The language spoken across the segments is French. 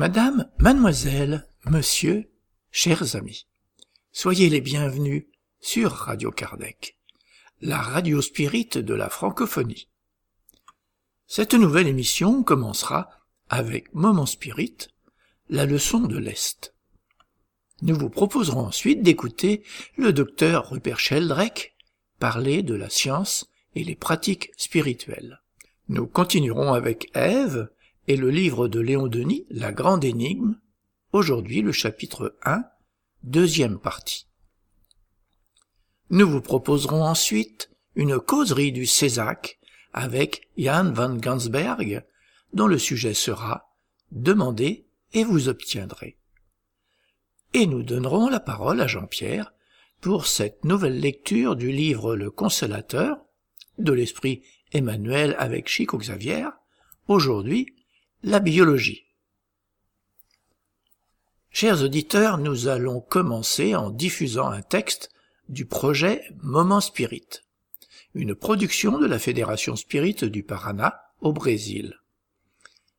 Madame, mademoiselle, monsieur, chers amis, soyez les bienvenus sur Radio Kardec, la radio spirit de la francophonie. Cette nouvelle émission commencera avec Moment Spirit, la leçon de l'Est. Nous vous proposerons ensuite d'écouter le docteur Rupert Sheldrake parler de la science et les pratiques spirituelles. Nous continuerons avec Ève et le livre de Léon Denis, La Grande Énigme, aujourd'hui le chapitre 1, deuxième partie. Nous vous proposerons ensuite une causerie du Césac avec Jan van Gansberg, dont le sujet sera Demandez et vous obtiendrez. Et nous donnerons la parole à Jean-Pierre pour cette nouvelle lecture du livre Le Consolateur de l'Esprit Emmanuel avec Chico Xavier, aujourd'hui la biologie. Chers auditeurs, nous allons commencer en diffusant un texte du projet Moment Spirit, une production de la Fédération Spirit du Paraná au Brésil.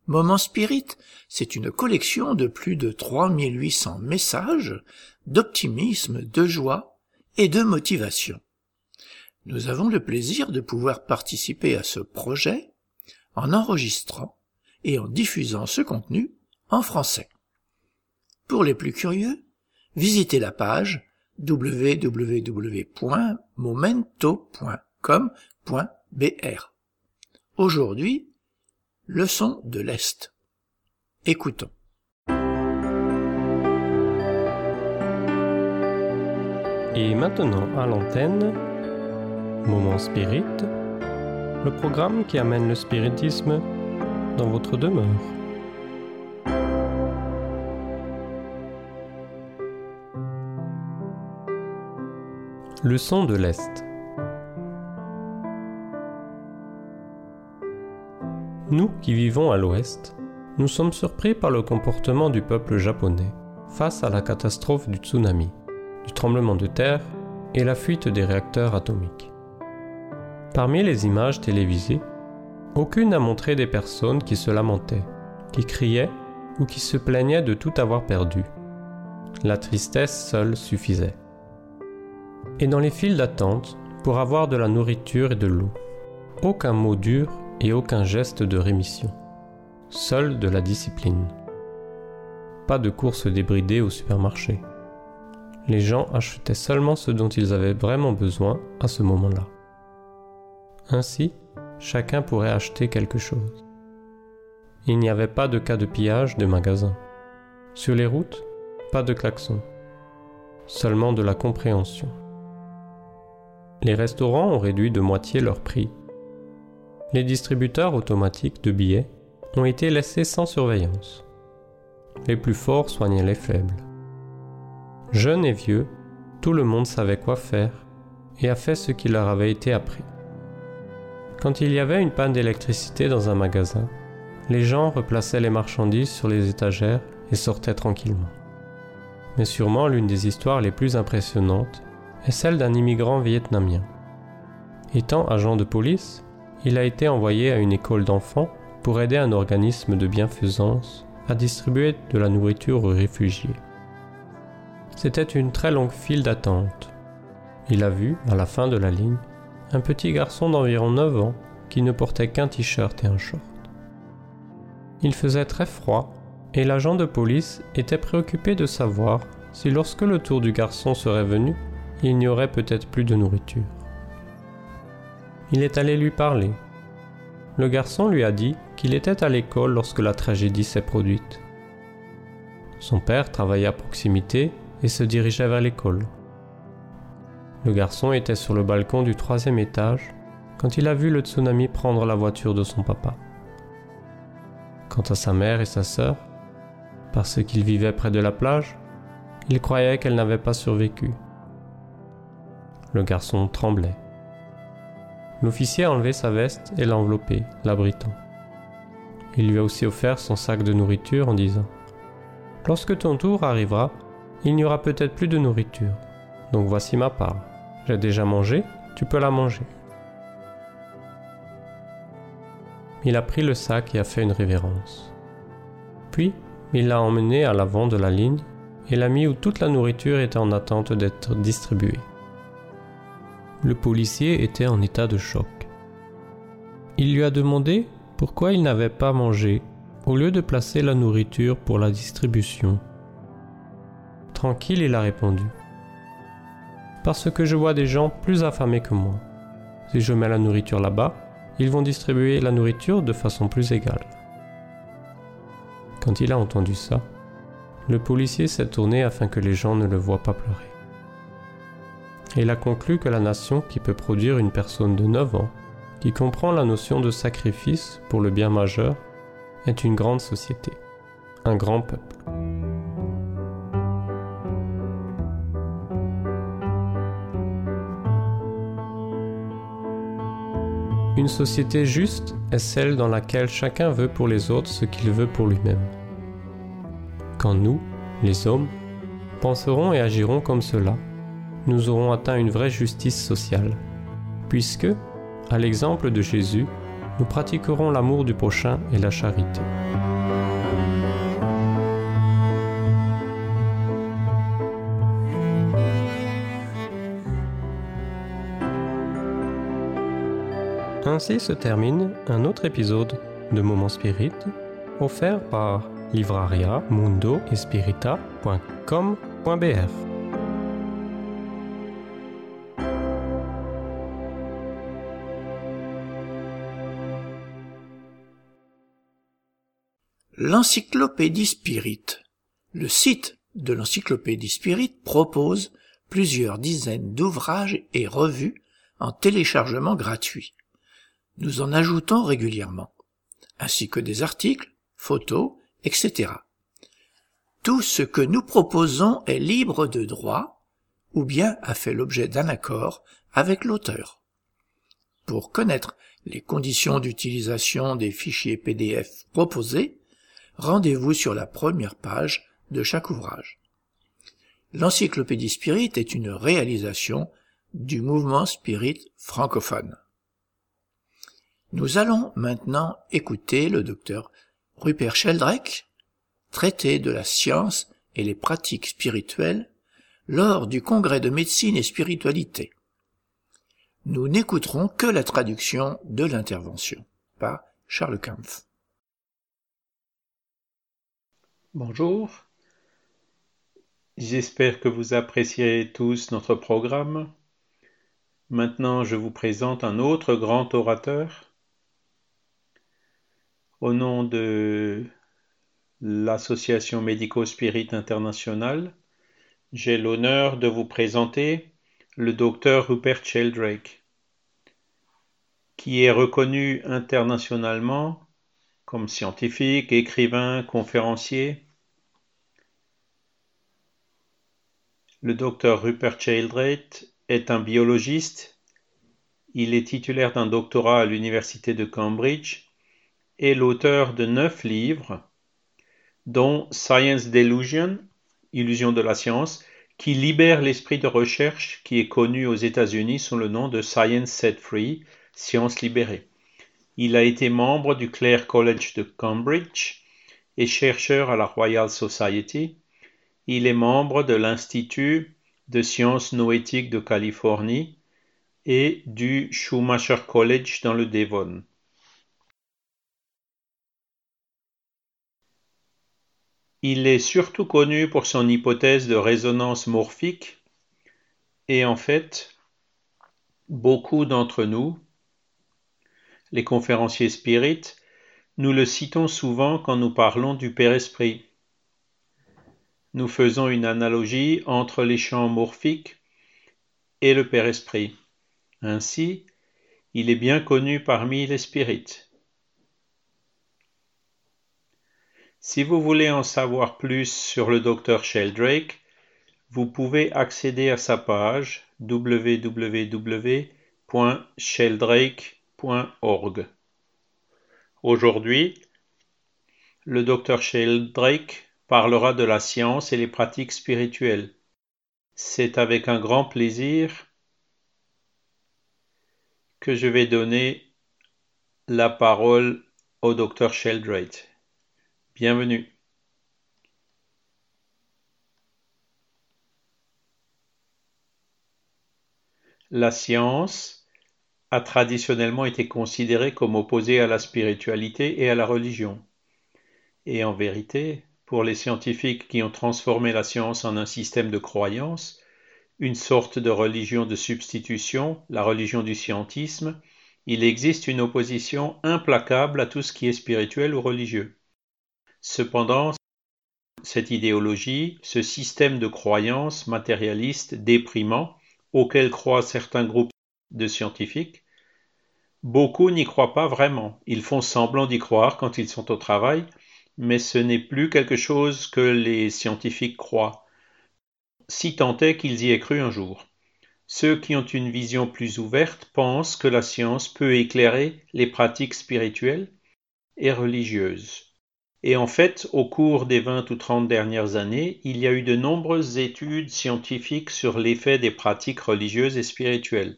Moment Spirit, c'est une collection de plus de 3800 messages d'optimisme, de joie et de motivation. Nous avons le plaisir de pouvoir participer à ce projet en enregistrant et en diffusant ce contenu en français. Pour les plus curieux, visitez la page www.momento.com.br. Aujourd'hui, leçon de l'Est. Écoutons. Et maintenant à l'antenne, Moment Spirit, le programme qui amène le spiritisme dans votre demeure. Leçon de l'Est. Nous qui vivons à l'Ouest, nous sommes surpris par le comportement du peuple japonais face à la catastrophe du tsunami, du tremblement de terre et la fuite des réacteurs atomiques. Parmi les images télévisées, aucune n'a montré des personnes qui se lamentaient, qui criaient ou qui se plaignaient de tout avoir perdu. La tristesse seule suffisait. Et dans les files d'attente, pour avoir de la nourriture et de l'eau, aucun mot dur et aucun geste de rémission. Seule de la discipline. Pas de course débridée au supermarché. Les gens achetaient seulement ce dont ils avaient vraiment besoin à ce moment-là. Ainsi, chacun pourrait acheter quelque chose. Il n'y avait pas de cas de pillage de magasins. Sur les routes, pas de klaxon. Seulement de la compréhension. Les restaurants ont réduit de moitié leur prix. Les distributeurs automatiques de billets ont été laissés sans surveillance. Les plus forts soignaient les faibles. Jeunes et vieux, tout le monde savait quoi faire et a fait ce qui leur avait été appris. Quand il y avait une panne d'électricité dans un magasin, les gens replaçaient les marchandises sur les étagères et sortaient tranquillement. Mais sûrement l'une des histoires les plus impressionnantes est celle d'un immigrant vietnamien. Étant agent de police, il a été envoyé à une école d'enfants pour aider un organisme de bienfaisance à distribuer de la nourriture aux réfugiés. C'était une très longue file d'attente. Il a vu, à la fin de la ligne, un petit garçon d'environ 9 ans qui ne portait qu'un t-shirt et un short. Il faisait très froid et l'agent de police était préoccupé de savoir si lorsque le tour du garçon serait venu, il n'y aurait peut-être plus de nourriture. Il est allé lui parler. Le garçon lui a dit qu'il était à l'école lorsque la tragédie s'est produite. Son père travaillait à proximité et se dirigeait vers l'école. Le garçon était sur le balcon du troisième étage quand il a vu le tsunami prendre la voiture de son papa. Quant à sa mère et sa sœur, parce qu'ils vivaient près de la plage, il croyait qu'elles n'avaient pas survécu. Le garçon tremblait. L'officier a enlevé sa veste et l'a enveloppé, l'abritant. Il lui a aussi offert son sac de nourriture en disant ⁇ Lorsque ton tour arrivera, il n'y aura peut-être plus de nourriture, donc voici ma part. J'ai déjà mangé, tu peux la manger. Il a pris le sac et a fait une révérence. Puis, Il l'a emmené à l'avant de la ligne et l'a mis où toute la nourriture était en attente d'être distribuée. Le policier était en état de choc. Il lui a demandé pourquoi il n'avait pas mangé au lieu de placer la nourriture pour la distribution. Tranquille, il a répondu. Parce que je vois des gens plus affamés que moi. Si je mets la nourriture là-bas, ils vont distribuer la nourriture de façon plus égale. Quand il a entendu ça, le policier s'est tourné afin que les gens ne le voient pas pleurer. Il a conclu que la nation qui peut produire une personne de 9 ans, qui comprend la notion de sacrifice pour le bien majeur, est une grande société, un grand peuple. Une société juste est celle dans laquelle chacun veut pour les autres ce qu'il veut pour lui-même. Quand nous, les hommes, penserons et agirons comme cela, nous aurons atteint une vraie justice sociale, puisque, à l'exemple de Jésus, nous pratiquerons l'amour du prochain et la charité. Ainsi se termine un autre épisode de Moment Spirit offert par livraria mundo L'Encyclopédie Spirit. Le site de l'Encyclopédie Spirit propose plusieurs dizaines d'ouvrages et revues en téléchargement gratuit. Nous en ajoutons régulièrement, ainsi que des articles, photos, etc. Tout ce que nous proposons est libre de droit ou bien a fait l'objet d'un accord avec l'auteur. Pour connaître les conditions d'utilisation des fichiers PDF proposés, rendez-vous sur la première page de chaque ouvrage. L'Encyclopédie Spirit est une réalisation du mouvement Spirit francophone. Nous allons maintenant écouter le docteur Rupert Sheldrake traiter de la science et les pratiques spirituelles lors du congrès de médecine et spiritualité. Nous n'écouterons que la traduction de l'intervention par Charles Kampf. Bonjour. J'espère que vous appréciez tous notre programme. Maintenant, je vous présente un autre grand orateur, au nom de l'Association Médico-Spirit Internationale, j'ai l'honneur de vous présenter le docteur Rupert Sheldrake, qui est reconnu internationalement comme scientifique, écrivain, conférencier. Le docteur Rupert Sheldrake est un biologiste. Il est titulaire d'un doctorat à l'Université de Cambridge est l'auteur de neuf livres, dont Science Delusion, Illusion de la science, qui libère l'esprit de recherche qui est connu aux États-Unis sous le nom de Science Set Free, Science libérée. Il a été membre du Clare College de Cambridge et chercheur à la Royal Society. Il est membre de l'Institut de sciences noétiques de Californie et du Schumacher College dans le Devon. Il est surtout connu pour son hypothèse de résonance morphique et en fait, beaucoup d'entre nous, les conférenciers spirites, nous le citons souvent quand nous parlons du Père-Esprit. Nous faisons une analogie entre les champs morphiques et le Père-Esprit. Ainsi, il est bien connu parmi les spirites. Si vous voulez en savoir plus sur le Dr Sheldrake, vous pouvez accéder à sa page www.sheldrake.org. Aujourd'hui, le Dr Sheldrake parlera de la science et les pratiques spirituelles. C'est avec un grand plaisir que je vais donner la parole au Dr Sheldrake. Bienvenue. La science a traditionnellement été considérée comme opposée à la spiritualité et à la religion. Et en vérité, pour les scientifiques qui ont transformé la science en un système de croyance, une sorte de religion de substitution, la religion du scientisme, il existe une opposition implacable à tout ce qui est spirituel ou religieux. Cependant, cette idéologie, ce système de croyance matérialiste déprimant auquel croient certains groupes de scientifiques, beaucoup n'y croient pas vraiment. Ils font semblant d'y croire quand ils sont au travail, mais ce n'est plus quelque chose que les scientifiques croient si tant est qu'ils y aient cru un jour. Ceux qui ont une vision plus ouverte pensent que la science peut éclairer les pratiques spirituelles et religieuses. Et en fait, au cours des vingt ou trente dernières années, il y a eu de nombreuses études scientifiques sur l'effet des pratiques religieuses et spirituelles.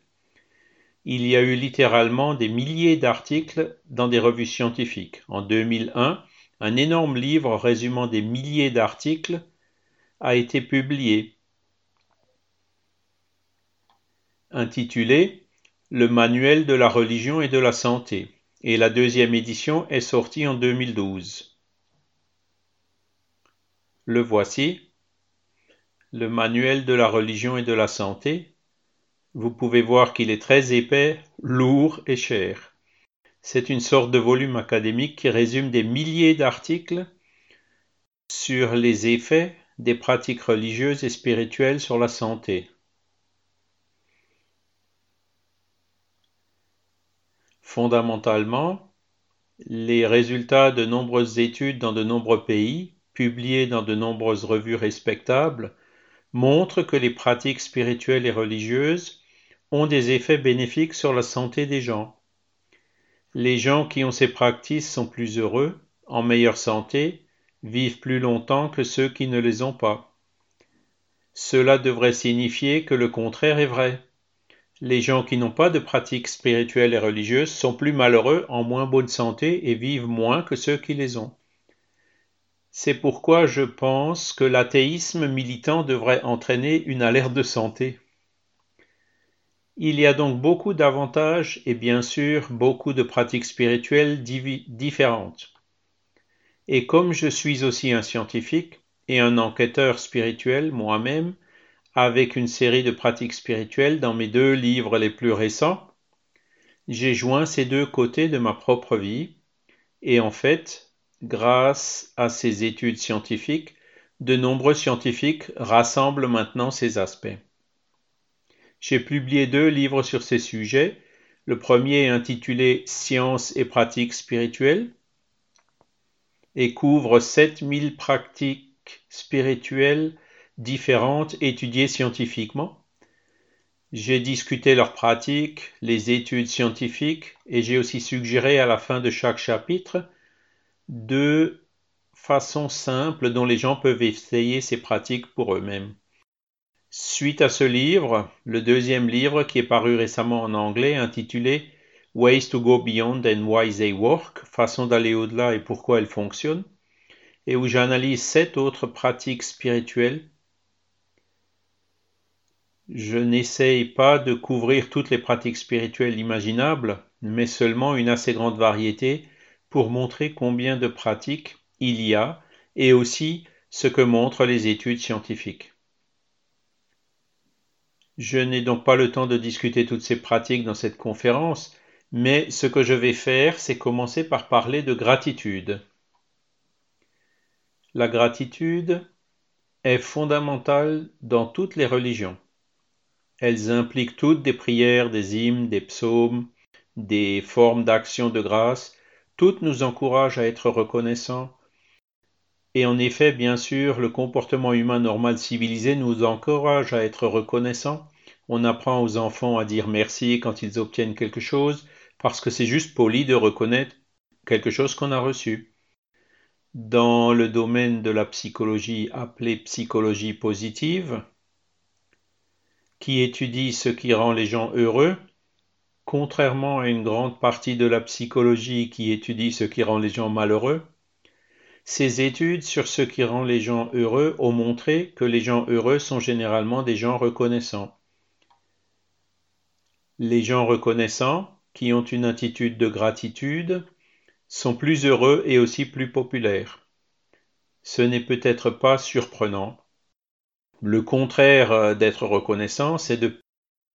Il y a eu littéralement des milliers d'articles dans des revues scientifiques. En 2001, un énorme livre résumant des milliers d'articles a été publié intitulé Le manuel de la religion et de la santé, et la deuxième édition est sortie en 2012. Le voici, le manuel de la religion et de la santé. Vous pouvez voir qu'il est très épais, lourd et cher. C'est une sorte de volume académique qui résume des milliers d'articles sur les effets des pratiques religieuses et spirituelles sur la santé. Fondamentalement, les résultats de nombreuses études dans de nombreux pays, publiés dans de nombreuses revues respectables, montrent que les pratiques spirituelles et religieuses ont des effets bénéfiques sur la santé des gens. Les gens qui ont ces pratiques sont plus heureux, en meilleure santé, vivent plus longtemps que ceux qui ne les ont pas. Cela devrait signifier que le contraire est vrai les gens qui n'ont pas de pratiques spirituelles et religieuses sont plus malheureux, en moins bonne santé et vivent moins que ceux qui les ont. C'est pourquoi je pense que l'athéisme militant devrait entraîner une alerte de santé. Il y a donc beaucoup d'avantages et bien sûr beaucoup de pratiques spirituelles différentes. Et comme je suis aussi un scientifique et un enquêteur spirituel moi-même, avec une série de pratiques spirituelles dans mes deux livres les plus récents, j'ai joint ces deux côtés de ma propre vie, et en fait, grâce à ces études scientifiques, de nombreux scientifiques rassemblent maintenant ces aspects. J'ai publié deux livres sur ces sujets. Le premier est intitulé Science et pratiques spirituelles et couvre 7000 pratiques spirituelles différentes étudiées scientifiquement. J'ai discuté leurs pratiques, les études scientifiques et j'ai aussi suggéré à la fin de chaque chapitre deux façons simples dont les gens peuvent essayer ces pratiques pour eux-mêmes. Suite à ce livre, le deuxième livre qui est paru récemment en anglais intitulé Ways to go beyond and why they work, façon d'aller au-delà et pourquoi elles fonctionnent, et où j'analyse sept autres pratiques spirituelles je n'essaye pas de couvrir toutes les pratiques spirituelles imaginables, mais seulement une assez grande variété pour montrer combien de pratiques il y a et aussi ce que montrent les études scientifiques. Je n'ai donc pas le temps de discuter toutes ces pratiques dans cette conférence, mais ce que je vais faire, c'est commencer par parler de gratitude. La gratitude est fondamentale dans toutes les religions. Elles impliquent toutes des prières, des hymnes, des psaumes, des formes d'action de grâce. Toutes nous encouragent à être reconnaissants. Et en effet, bien sûr, le comportement humain normal civilisé nous encourage à être reconnaissants. On apprend aux enfants à dire merci quand ils obtiennent quelque chose, parce que c'est juste poli de reconnaître quelque chose qu'on a reçu. Dans le domaine de la psychologie appelée psychologie positive, qui étudie ce qui rend les gens heureux, contrairement à une grande partie de la psychologie qui étudie ce qui rend les gens malheureux, ces études sur ce qui rend les gens heureux ont montré que les gens heureux sont généralement des gens reconnaissants. Les gens reconnaissants, qui ont une attitude de gratitude, sont plus heureux et aussi plus populaires. Ce n'est peut-être pas surprenant. Le contraire euh, d'être reconnaissant, c'est de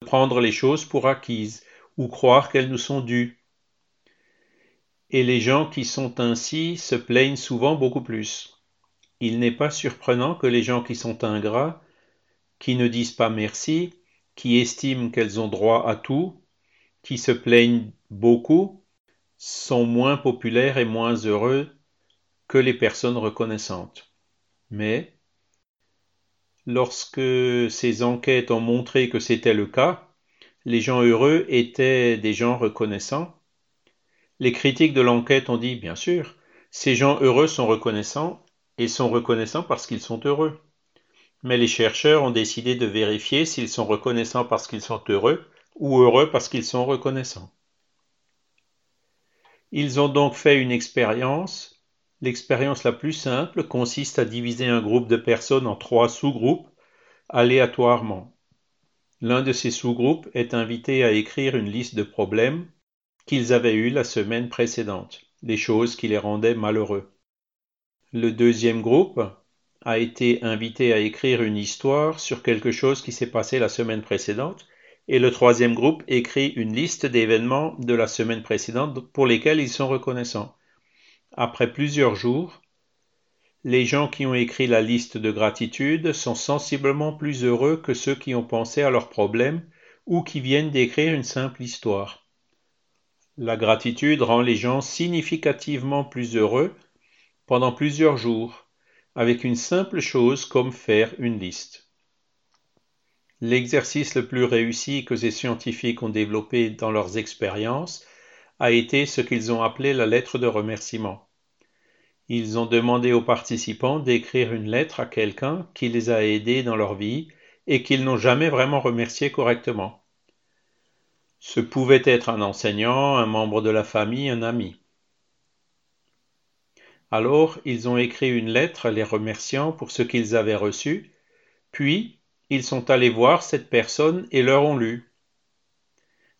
prendre les choses pour acquises ou croire qu'elles nous sont dues. Et les gens qui sont ainsi se plaignent souvent beaucoup plus. Il n'est pas surprenant que les gens qui sont ingrats, qui ne disent pas merci, qui estiment qu'elles ont droit à tout, qui se plaignent beaucoup, sont moins populaires et moins heureux que les personnes reconnaissantes. Mais, lorsque ces enquêtes ont montré que c'était le cas, les gens heureux étaient des gens reconnaissants. Les critiques de l'enquête ont dit, bien sûr, ces gens heureux sont reconnaissants et sont reconnaissants parce qu'ils sont heureux. Mais les chercheurs ont décidé de vérifier s'ils sont reconnaissants parce qu'ils sont heureux ou heureux parce qu'ils sont reconnaissants. Ils ont donc fait une expérience. L'expérience la plus simple consiste à diviser un groupe de personnes en trois sous-groupes aléatoirement. L'un de ces sous-groupes est invité à écrire une liste de problèmes qu'ils avaient eus la semaine précédente, des choses qui les rendaient malheureux. Le deuxième groupe a été invité à écrire une histoire sur quelque chose qui s'est passé la semaine précédente et le troisième groupe écrit une liste d'événements de la semaine précédente pour lesquels ils sont reconnaissants. Après plusieurs jours, les gens qui ont écrit la liste de gratitude sont sensiblement plus heureux que ceux qui ont pensé à leurs problèmes ou qui viennent d'écrire une simple histoire. La gratitude rend les gens significativement plus heureux pendant plusieurs jours, avec une simple chose comme faire une liste. L'exercice le plus réussi que ces scientifiques ont développé dans leurs expériences a été ce qu'ils ont appelé la lettre de remerciement. Ils ont demandé aux participants d'écrire une lettre à quelqu'un qui les a aidés dans leur vie et qu'ils n'ont jamais vraiment remercié correctement. Ce pouvait être un enseignant, un membre de la famille, un ami. Alors ils ont écrit une lettre les remerciant pour ce qu'ils avaient reçu, puis ils sont allés voir cette personne et leur ont lu.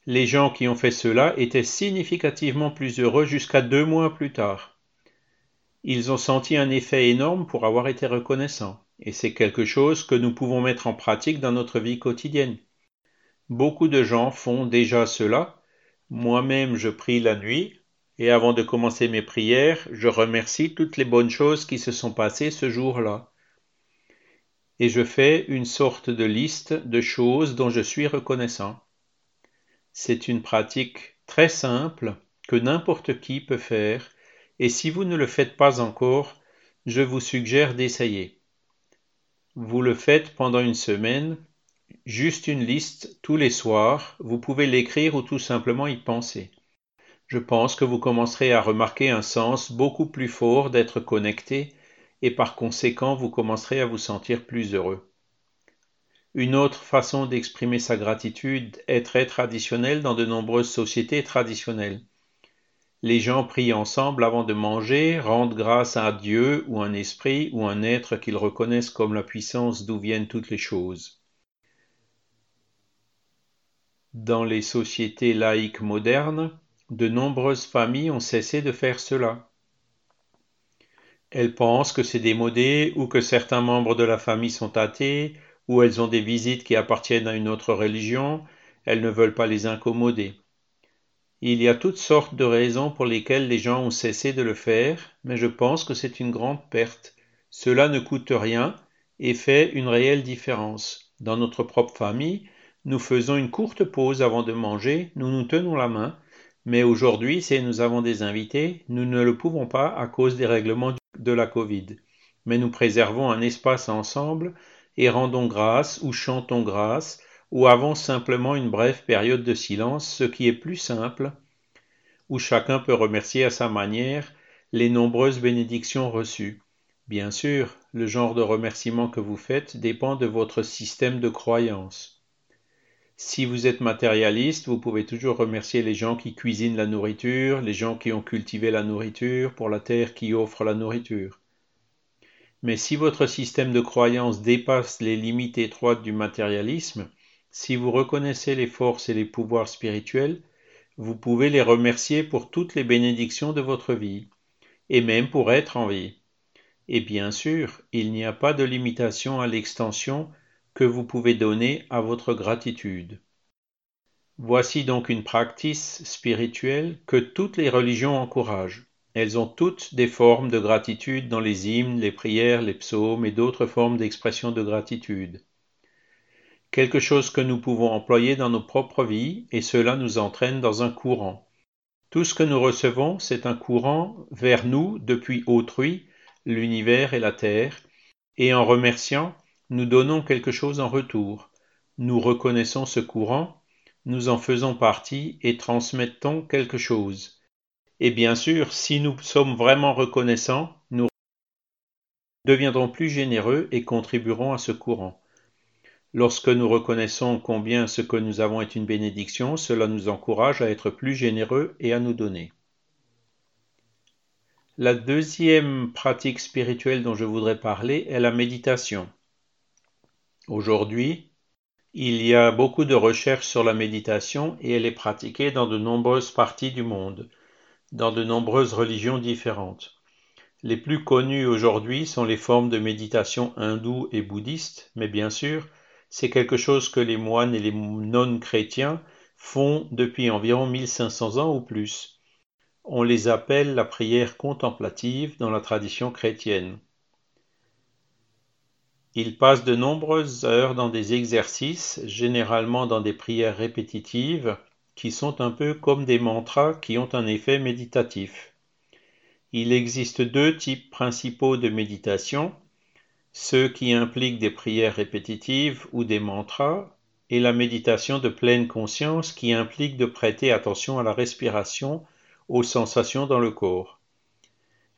Les gens qui ont fait cela étaient significativement plus heureux jusqu'à deux mois plus tard. Ils ont senti un effet énorme pour avoir été reconnaissants, et c'est quelque chose que nous pouvons mettre en pratique dans notre vie quotidienne. Beaucoup de gens font déjà cela. Moi-même, je prie la nuit, et avant de commencer mes prières, je remercie toutes les bonnes choses qui se sont passées ce jour-là et je fais une sorte de liste de choses dont je suis reconnaissant. C'est une pratique très simple que n'importe qui peut faire, et si vous ne le faites pas encore, je vous suggère d'essayer. Vous le faites pendant une semaine, juste une liste tous les soirs, vous pouvez l'écrire ou tout simplement y penser. Je pense que vous commencerez à remarquer un sens beaucoup plus fort d'être connecté et par conséquent vous commencerez à vous sentir plus heureux. Une autre façon d'exprimer sa gratitude est très traditionnelle dans de nombreuses sociétés traditionnelles. Les gens prient ensemble avant de manger, rendent grâce à Dieu ou un esprit ou un être qu'ils reconnaissent comme la puissance d'où viennent toutes les choses. Dans les sociétés laïques modernes, de nombreuses familles ont cessé de faire cela. Elles pensent que c'est démodé ou que certains membres de la famille sont athées ou elles ont des visites qui appartiennent à une autre religion, elles ne veulent pas les incommoder. Il y a toutes sortes de raisons pour lesquelles les gens ont cessé de le faire, mais je pense que c'est une grande perte. Cela ne coûte rien et fait une réelle différence. Dans notre propre famille, nous faisons une courte pause avant de manger, nous nous tenons la main, mais aujourd'hui, si nous avons des invités, nous ne le pouvons pas à cause des règlements de la Covid. Mais nous préservons un espace ensemble et rendons grâce ou chantons grâce ou avons simplement une brève période de silence, ce qui est plus simple, où chacun peut remercier à sa manière les nombreuses bénédictions reçues. Bien sûr, le genre de remerciement que vous faites dépend de votre système de croyance. Si vous êtes matérialiste, vous pouvez toujours remercier les gens qui cuisinent la nourriture, les gens qui ont cultivé la nourriture, pour la terre qui offre la nourriture. Mais si votre système de croyance dépasse les limites étroites du matérialisme, si vous reconnaissez les forces et les pouvoirs spirituels, vous pouvez les remercier pour toutes les bénédictions de votre vie, et même pour être en vie. Et bien sûr, il n'y a pas de limitation à l'extension que vous pouvez donner à votre gratitude. Voici donc une pratique spirituelle que toutes les religions encouragent. Elles ont toutes des formes de gratitude dans les hymnes, les prières, les psaumes et d'autres formes d'expression de gratitude. Quelque chose que nous pouvons employer dans nos propres vies et cela nous entraîne dans un courant. Tout ce que nous recevons, c'est un courant vers nous depuis autrui, l'univers et la terre, et en remerciant, nous donnons quelque chose en retour. Nous reconnaissons ce courant, nous en faisons partie et transmettons quelque chose. Et bien sûr, si nous sommes vraiment reconnaissants, nous deviendrons plus généreux et contribuerons à ce courant. Lorsque nous reconnaissons combien ce que nous avons est une bénédiction, cela nous encourage à être plus généreux et à nous donner. La deuxième pratique spirituelle dont je voudrais parler est la méditation. Aujourd'hui, il y a beaucoup de recherches sur la méditation et elle est pratiquée dans de nombreuses parties du monde, dans de nombreuses religions différentes. Les plus connues aujourd'hui sont les formes de méditation hindoues et bouddhistes, mais bien sûr, c'est quelque chose que les moines et les nonnes chrétiens font depuis environ 1500 ans ou plus. On les appelle la prière contemplative dans la tradition chrétienne. Ils passent de nombreuses heures dans des exercices, généralement dans des prières répétitives, qui sont un peu comme des mantras qui ont un effet méditatif. Il existe deux types principaux de méditation, ceux qui impliquent des prières répétitives ou des mantras, et la méditation de pleine conscience qui implique de prêter attention à la respiration aux sensations dans le corps.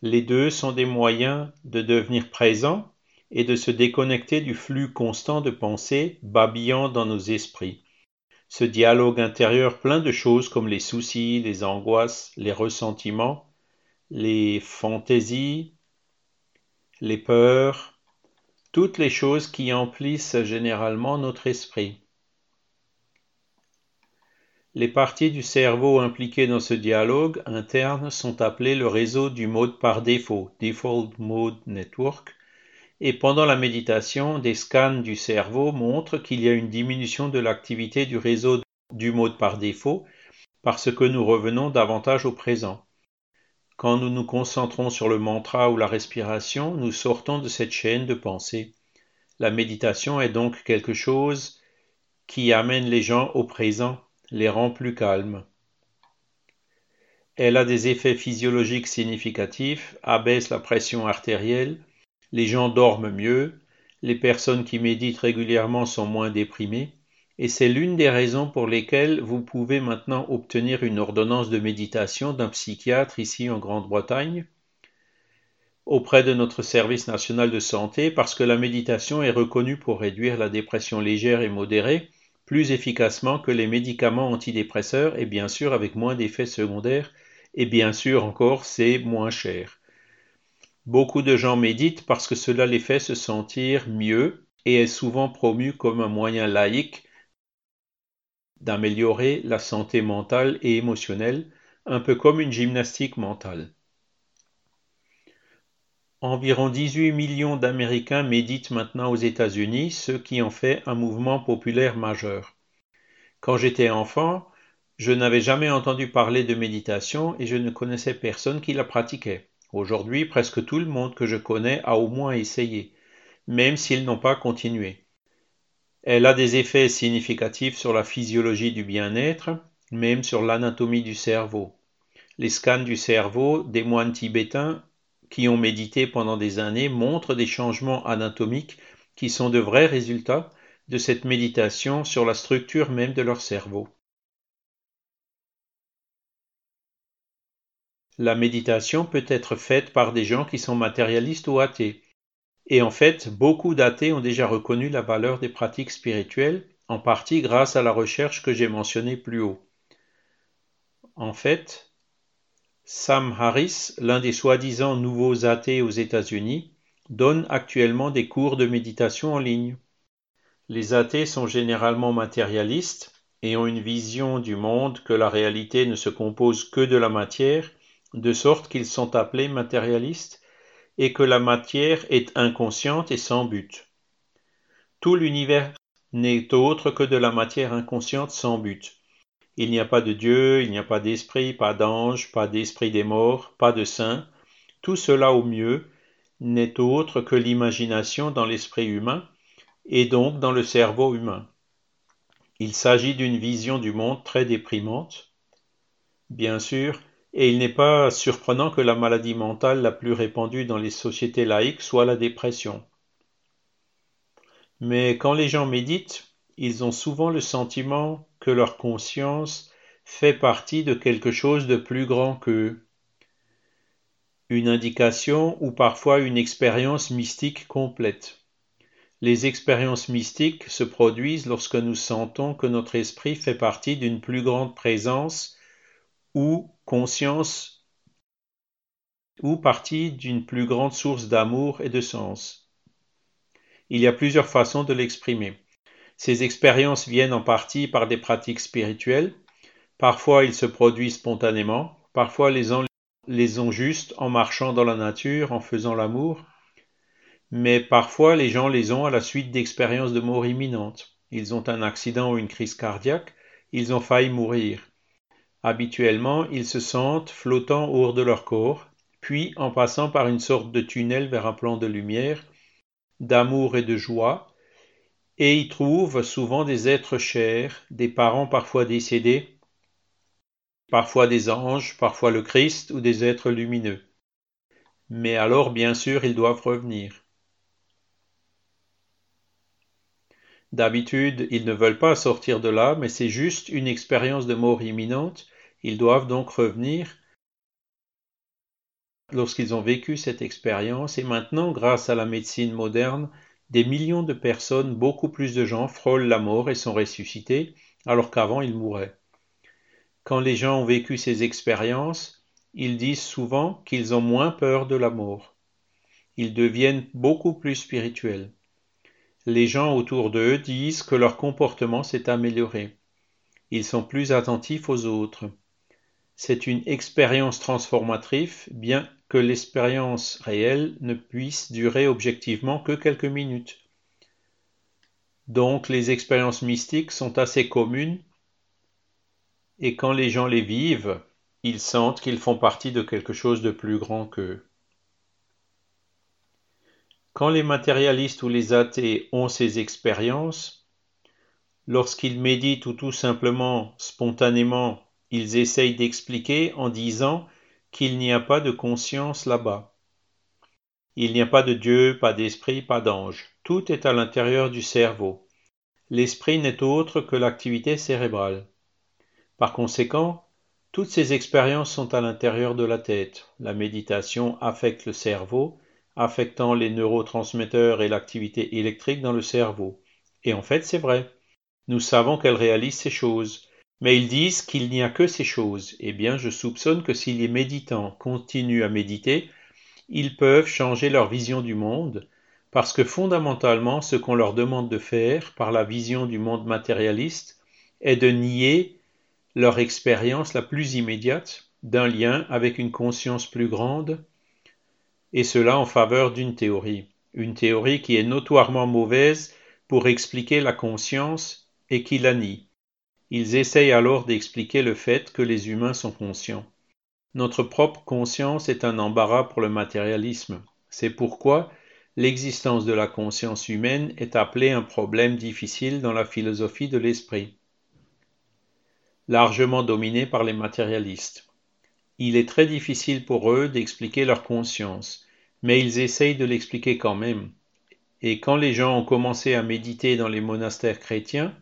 Les deux sont des moyens de devenir présent et de se déconnecter du flux constant de pensées babillant dans nos esprits. Ce dialogue intérieur plein de choses comme les soucis, les angoisses, les ressentiments, les fantaisies, les peurs, toutes les choses qui emplissent généralement notre esprit. Les parties du cerveau impliquées dans ce dialogue interne sont appelées le réseau du mode par défaut, Default Mode Network, et pendant la méditation, des scans du cerveau montrent qu'il y a une diminution de l'activité du réseau du mode par défaut parce que nous revenons davantage au présent. Quand nous nous concentrons sur le mantra ou la respiration, nous sortons de cette chaîne de pensée. La méditation est donc quelque chose qui amène les gens au présent les rend plus calmes. Elle a des effets physiologiques significatifs, abaisse la pression artérielle, les gens dorment mieux, les personnes qui méditent régulièrement sont moins déprimées, et c'est l'une des raisons pour lesquelles vous pouvez maintenant obtenir une ordonnance de méditation d'un psychiatre ici en Grande-Bretagne auprès de notre service national de santé parce que la méditation est reconnue pour réduire la dépression légère et modérée plus efficacement que les médicaments antidépresseurs et bien sûr avec moins d'effets secondaires et bien sûr encore c'est moins cher. Beaucoup de gens méditent parce que cela les fait se sentir mieux et est souvent promu comme un moyen laïque d'améliorer la santé mentale et émotionnelle, un peu comme une gymnastique mentale. Environ 18 millions d'Américains méditent maintenant aux États-Unis, ce qui en fait un mouvement populaire majeur. Quand j'étais enfant, je n'avais jamais entendu parler de méditation et je ne connaissais personne qui la pratiquait. Aujourd'hui, presque tout le monde que je connais a au moins essayé, même s'ils n'ont pas continué. Elle a des effets significatifs sur la physiologie du bien-être, même sur l'anatomie du cerveau. Les scans du cerveau des moines tibétains qui ont médité pendant des années montrent des changements anatomiques qui sont de vrais résultats de cette méditation sur la structure même de leur cerveau. La méditation peut être faite par des gens qui sont matérialistes ou athées. Et en fait, beaucoup d'athées ont déjà reconnu la valeur des pratiques spirituelles, en partie grâce à la recherche que j'ai mentionnée plus haut. En fait, Sam Harris, l'un des soi-disant nouveaux athées aux États-Unis, donne actuellement des cours de méditation en ligne. Les athées sont généralement matérialistes et ont une vision du monde que la réalité ne se compose que de la matière, de sorte qu'ils sont appelés matérialistes, et que la matière est inconsciente et sans but. Tout l'univers n'est autre que de la matière inconsciente sans but. Il n'y a pas de Dieu, il n'y a pas d'esprit, pas d'ange, pas d'esprit des morts, pas de saint. Tout cela au mieux n'est autre que l'imagination dans l'esprit humain, et donc dans le cerveau humain. Il s'agit d'une vision du monde très déprimante, bien sûr, et il n'est pas surprenant que la maladie mentale la plus répandue dans les sociétés laïques soit la dépression. Mais quand les gens méditent, ils ont souvent le sentiment que leur conscience fait partie de quelque chose de plus grand qu'eux. Une indication ou parfois une expérience mystique complète. Les expériences mystiques se produisent lorsque nous sentons que notre esprit fait partie d'une plus grande présence ou conscience ou partie d'une plus grande source d'amour et de sens. Il y a plusieurs façons de l'exprimer. Ces expériences viennent en partie par des pratiques spirituelles, parfois ils se produisent spontanément, parfois les, les ont juste en marchant dans la nature, en faisant l'amour, mais parfois les gens les ont à la suite d'expériences de mort imminente. Ils ont un accident ou une crise cardiaque, ils ont failli mourir. Habituellement, ils se sentent flottant hors de leur corps, puis en passant par une sorte de tunnel vers un plan de lumière, d'amour et de joie, et y trouvent souvent des êtres chers, des parents parfois décédés, parfois des anges, parfois le Christ ou des êtres lumineux. Mais alors, bien sûr, ils doivent revenir. D'habitude, ils ne veulent pas sortir de là, mais c'est juste une expérience de mort imminente. Ils doivent donc revenir lorsqu'ils ont vécu cette expérience. Et maintenant, grâce à la médecine moderne, des millions de personnes, beaucoup plus de gens frôlent la mort et sont ressuscités, alors qu'avant ils mouraient. Quand les gens ont vécu ces expériences, ils disent souvent qu'ils ont moins peur de la mort. Ils deviennent beaucoup plus spirituels les gens autour d'eux disent que leur comportement s'est amélioré. Ils sont plus attentifs aux autres. C'est une expérience transformatrice, bien que l'expérience réelle ne puisse durer objectivement que quelques minutes. Donc les expériences mystiques sont assez communes et quand les gens les vivent, ils sentent qu'ils font partie de quelque chose de plus grand qu'eux. Quand les matérialistes ou les athées ont ces expériences, lorsqu'ils méditent ou tout simplement, spontanément, ils essayent d'expliquer en disant qu'il n'y a pas de conscience là-bas. Il n'y a pas de Dieu, pas d'esprit, pas d'ange. Tout est à l'intérieur du cerveau. L'esprit n'est autre que l'activité cérébrale. Par conséquent, toutes ces expériences sont à l'intérieur de la tête. La méditation affecte le cerveau affectant les neurotransmetteurs et l'activité électrique dans le cerveau. Et en fait, c'est vrai. Nous savons qu'elles réalisent ces choses. Mais ils disent qu'il n'y a que ces choses. Eh bien, je soupçonne que si les méditants continuent à méditer, ils peuvent changer leur vision du monde, parce que fondamentalement, ce qu'on leur demande de faire par la vision du monde matérialiste est de nier leur expérience la plus immédiate d'un lien avec une conscience plus grande et cela en faveur d'une théorie, une théorie qui est notoirement mauvaise pour expliquer la conscience et qui la nie. Ils essayent alors d'expliquer le fait que les humains sont conscients. Notre propre conscience est un embarras pour le matérialisme. C'est pourquoi l'existence de la conscience humaine est appelée un problème difficile dans la philosophie de l'esprit, largement dominé par les matérialistes. Il est très difficile pour eux d'expliquer leur conscience, mais ils essayent de l'expliquer quand même. Et quand les gens ont commencé à méditer dans les monastères chrétiens,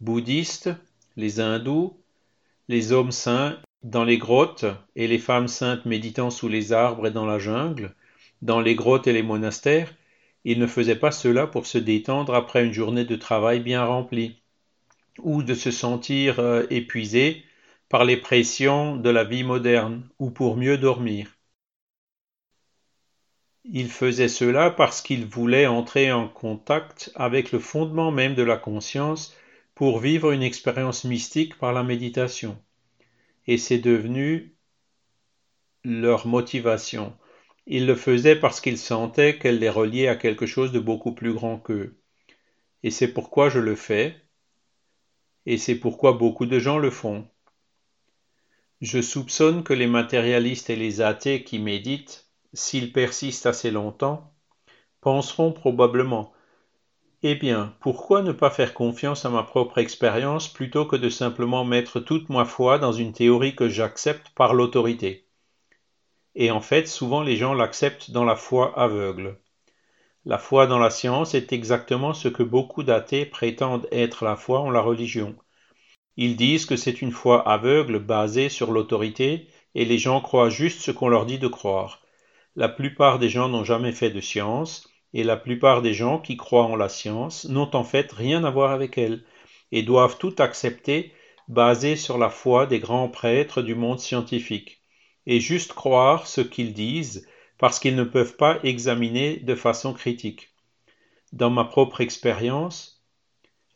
bouddhistes, les hindous, les hommes saints dans les grottes et les femmes saintes méditant sous les arbres et dans la jungle, dans les grottes et les monastères, ils ne faisaient pas cela pour se détendre après une journée de travail bien remplie, ou de se sentir euh, épuisés par les pressions de la vie moderne ou pour mieux dormir. Il faisait cela parce qu'il voulait entrer en contact avec le fondement même de la conscience pour vivre une expérience mystique par la méditation. Et c'est devenu leur motivation. Ils le faisaient parce qu'ils sentaient qu'elle les reliait à quelque chose de beaucoup plus grand qu'eux. Et c'est pourquoi je le fais, et c'est pourquoi beaucoup de gens le font. Je soupçonne que les matérialistes et les athées qui méditent s'ils persistent assez longtemps, penseront probablement Eh bien, pourquoi ne pas faire confiance à ma propre expérience plutôt que de simplement mettre toute ma foi dans une théorie que j'accepte par l'autorité? Et en fait, souvent les gens l'acceptent dans la foi aveugle. La foi dans la science est exactement ce que beaucoup d'athées prétendent être la foi en la religion. Ils disent que c'est une foi aveugle basée sur l'autorité et les gens croient juste ce qu'on leur dit de croire. La plupart des gens n'ont jamais fait de science, et la plupart des gens qui croient en la science n'ont en fait rien à voir avec elle, et doivent tout accepter basé sur la foi des grands prêtres du monde scientifique, et juste croire ce qu'ils disent parce qu'ils ne peuvent pas examiner de façon critique. Dans ma propre expérience,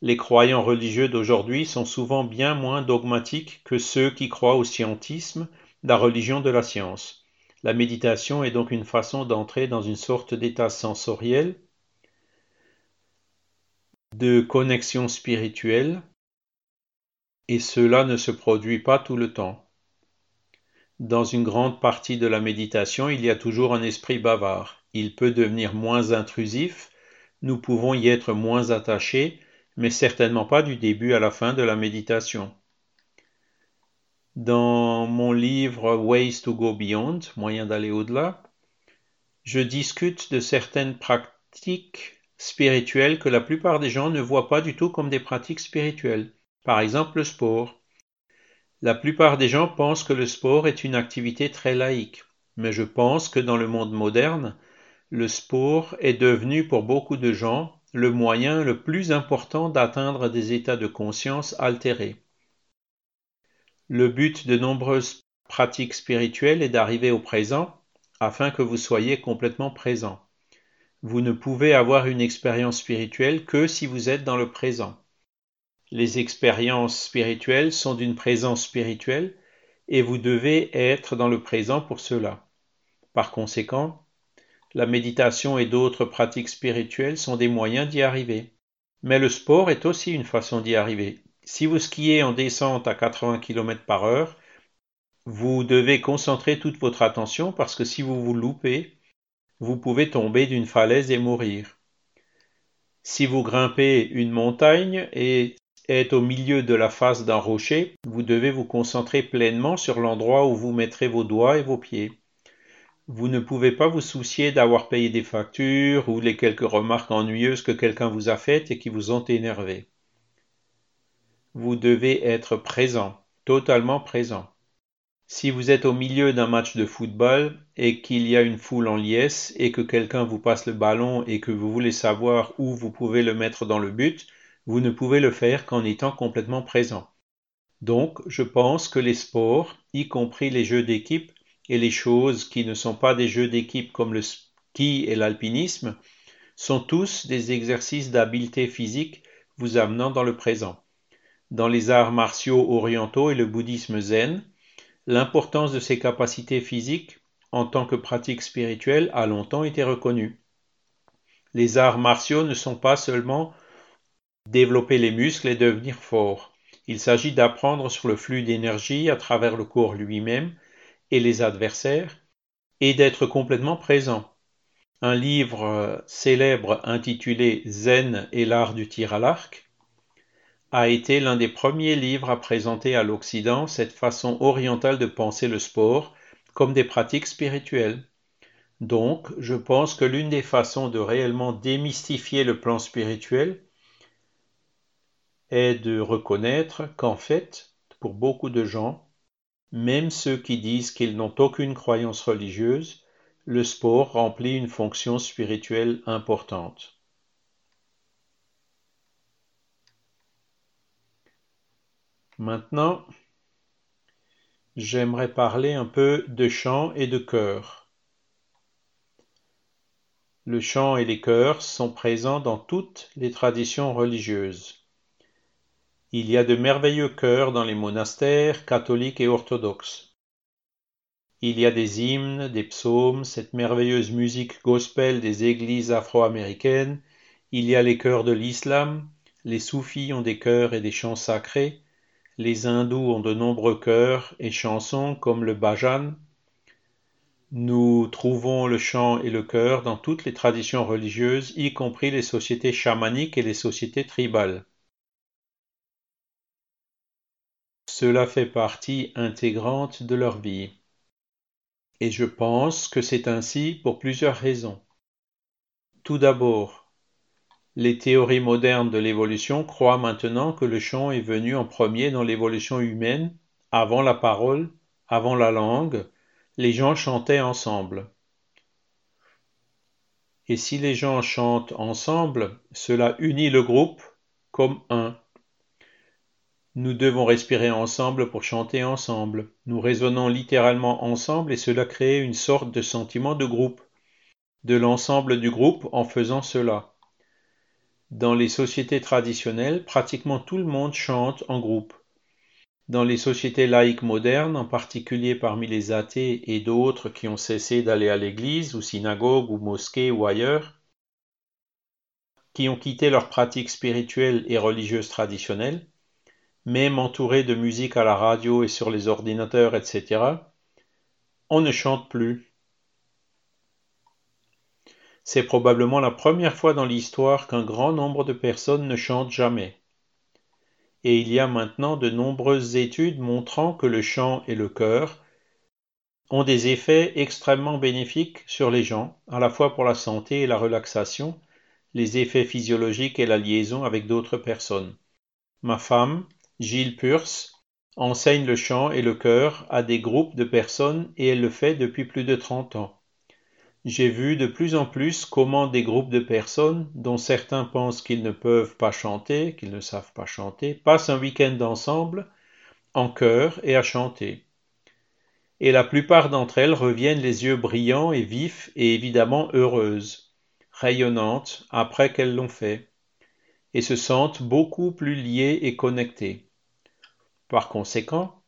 les croyants religieux d'aujourd'hui sont souvent bien moins dogmatiques que ceux qui croient au scientisme, la religion de la science. La méditation est donc une façon d'entrer dans une sorte d'état sensoriel, de connexion spirituelle, et cela ne se produit pas tout le temps. Dans une grande partie de la méditation, il y a toujours un esprit bavard. Il peut devenir moins intrusif, nous pouvons y être moins attachés, mais certainement pas du début à la fin de la méditation. Dans mon livre Ways to Go Beyond, moyen d'aller au-delà, je discute de certaines pratiques spirituelles que la plupart des gens ne voient pas du tout comme des pratiques spirituelles. Par exemple, le sport. La plupart des gens pensent que le sport est une activité très laïque, mais je pense que dans le monde moderne, le sport est devenu pour beaucoup de gens le moyen le plus important d'atteindre des états de conscience altérés. Le but de nombreuses pratiques spirituelles est d'arriver au présent afin que vous soyez complètement présent. Vous ne pouvez avoir une expérience spirituelle que si vous êtes dans le présent. Les expériences spirituelles sont d'une présence spirituelle et vous devez être dans le présent pour cela. Par conséquent, la méditation et d'autres pratiques spirituelles sont des moyens d'y arriver. Mais le sport est aussi une façon d'y arriver. Si vous skiez en descente à 80 km par heure, vous devez concentrer toute votre attention parce que si vous vous loupez, vous pouvez tomber d'une falaise et mourir. Si vous grimpez une montagne et êtes au milieu de la face d'un rocher, vous devez vous concentrer pleinement sur l'endroit où vous mettrez vos doigts et vos pieds. Vous ne pouvez pas vous soucier d'avoir payé des factures ou les quelques remarques ennuyeuses que quelqu'un vous a faites et qui vous ont énervé vous devez être présent, totalement présent. Si vous êtes au milieu d'un match de football et qu'il y a une foule en liesse et que quelqu'un vous passe le ballon et que vous voulez savoir où vous pouvez le mettre dans le but, vous ne pouvez le faire qu'en étant complètement présent. Donc, je pense que les sports, y compris les jeux d'équipe et les choses qui ne sont pas des jeux d'équipe comme le ski et l'alpinisme, sont tous des exercices d'habileté physique vous amenant dans le présent dans les arts martiaux orientaux et le bouddhisme zen, l'importance de ces capacités physiques en tant que pratique spirituelle a longtemps été reconnue. Les arts martiaux ne sont pas seulement développer les muscles et devenir fort. Il s'agit d'apprendre sur le flux d'énergie à travers le corps lui-même et les adversaires, et d'être complètement présent. Un livre célèbre intitulé Zen et l'art du tir à l'arc a été l'un des premiers livres à présenter à l'Occident cette façon orientale de penser le sport comme des pratiques spirituelles. Donc, je pense que l'une des façons de réellement démystifier le plan spirituel est de reconnaître qu'en fait, pour beaucoup de gens, même ceux qui disent qu'ils n'ont aucune croyance religieuse, le sport remplit une fonction spirituelle importante. Maintenant, j'aimerais parler un peu de chant et de chœur. Le chant et les chœurs sont présents dans toutes les traditions religieuses. Il y a de merveilleux chœurs dans les monastères catholiques et orthodoxes. Il y a des hymnes, des psaumes, cette merveilleuse musique gospel des églises afro-américaines. Il y a les chœurs de l'islam. Les soufis ont des chœurs et des chants sacrés. Les hindous ont de nombreux chœurs et chansons comme le bhajan. Nous trouvons le chant et le chœur dans toutes les traditions religieuses, y compris les sociétés chamaniques et les sociétés tribales. Cela fait partie intégrante de leur vie. Et je pense que c'est ainsi pour plusieurs raisons. Tout d'abord, les théories modernes de l'évolution croient maintenant que le chant est venu en premier dans l'évolution humaine, avant la parole, avant la langue, les gens chantaient ensemble. Et si les gens chantent ensemble, cela unit le groupe comme un. Nous devons respirer ensemble pour chanter ensemble. Nous raisonnons littéralement ensemble et cela crée une sorte de sentiment de groupe, de l'ensemble du groupe en faisant cela. Dans les sociétés traditionnelles, pratiquement tout le monde chante en groupe. Dans les sociétés laïques modernes, en particulier parmi les athées et d'autres qui ont cessé d'aller à l'église ou synagogue ou mosquée ou ailleurs, qui ont quitté leurs pratiques spirituelles et religieuses traditionnelles, même entouré de musique à la radio et sur les ordinateurs, etc., on ne chante plus. C'est probablement la première fois dans l'histoire qu'un grand nombre de personnes ne chantent jamais. Et il y a maintenant de nombreuses études montrant que le chant et le chœur ont des effets extrêmement bénéfiques sur les gens, à la fois pour la santé et la relaxation, les effets physiologiques et la liaison avec d'autres personnes. Ma femme, Gilles Purs enseigne le chant et le chœur à des groupes de personnes et elle le fait depuis plus de trente ans. J'ai vu de plus en plus comment des groupes de personnes, dont certains pensent qu'ils ne peuvent pas chanter, qu'ils ne savent pas chanter, passent un week-end ensemble, en chœur et à chanter. Et la plupart d'entre elles reviennent les yeux brillants et vifs et évidemment heureuses, rayonnantes après qu'elles l'ont fait, et se sentent beaucoup plus liées et connectées. Par conséquent,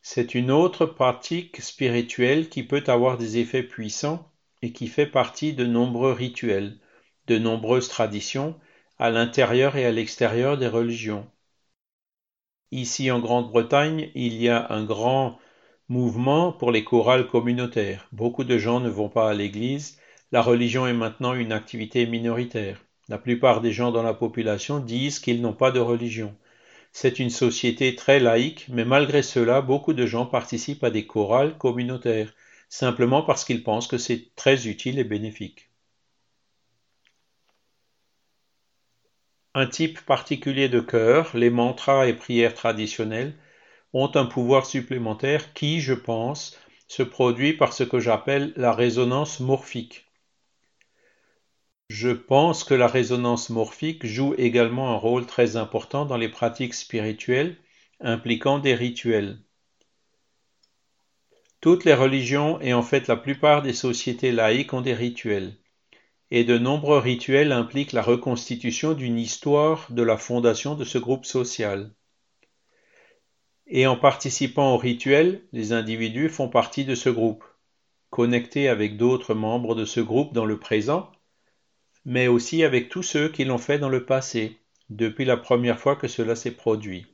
c'est une autre pratique spirituelle qui peut avoir des effets puissants et qui fait partie de nombreux rituels, de nombreuses traditions, à l'intérieur et à l'extérieur des religions. Ici en Grande-Bretagne, il y a un grand mouvement pour les chorales communautaires. Beaucoup de gens ne vont pas à l'église, la religion est maintenant une activité minoritaire. La plupart des gens dans la population disent qu'ils n'ont pas de religion. C'est une société très laïque, mais malgré cela, beaucoup de gens participent à des chorales communautaires, simplement parce qu'ils pensent que c'est très utile et bénéfique. Un type particulier de chœur, les mantras et prières traditionnelles, ont un pouvoir supplémentaire qui, je pense, se produit par ce que j'appelle la résonance morphique. Je pense que la résonance morphique joue également un rôle très important dans les pratiques spirituelles impliquant des rituels. Toutes les religions et en fait la plupart des sociétés laïques ont des rituels. Et de nombreux rituels impliquent la reconstitution d'une histoire de la fondation de ce groupe social. Et en participant aux rituels, les individus font partie de ce groupe, connectés avec d'autres membres de ce groupe dans le présent mais aussi avec tous ceux qui l'ont fait dans le passé, depuis la première fois que cela s'est produit.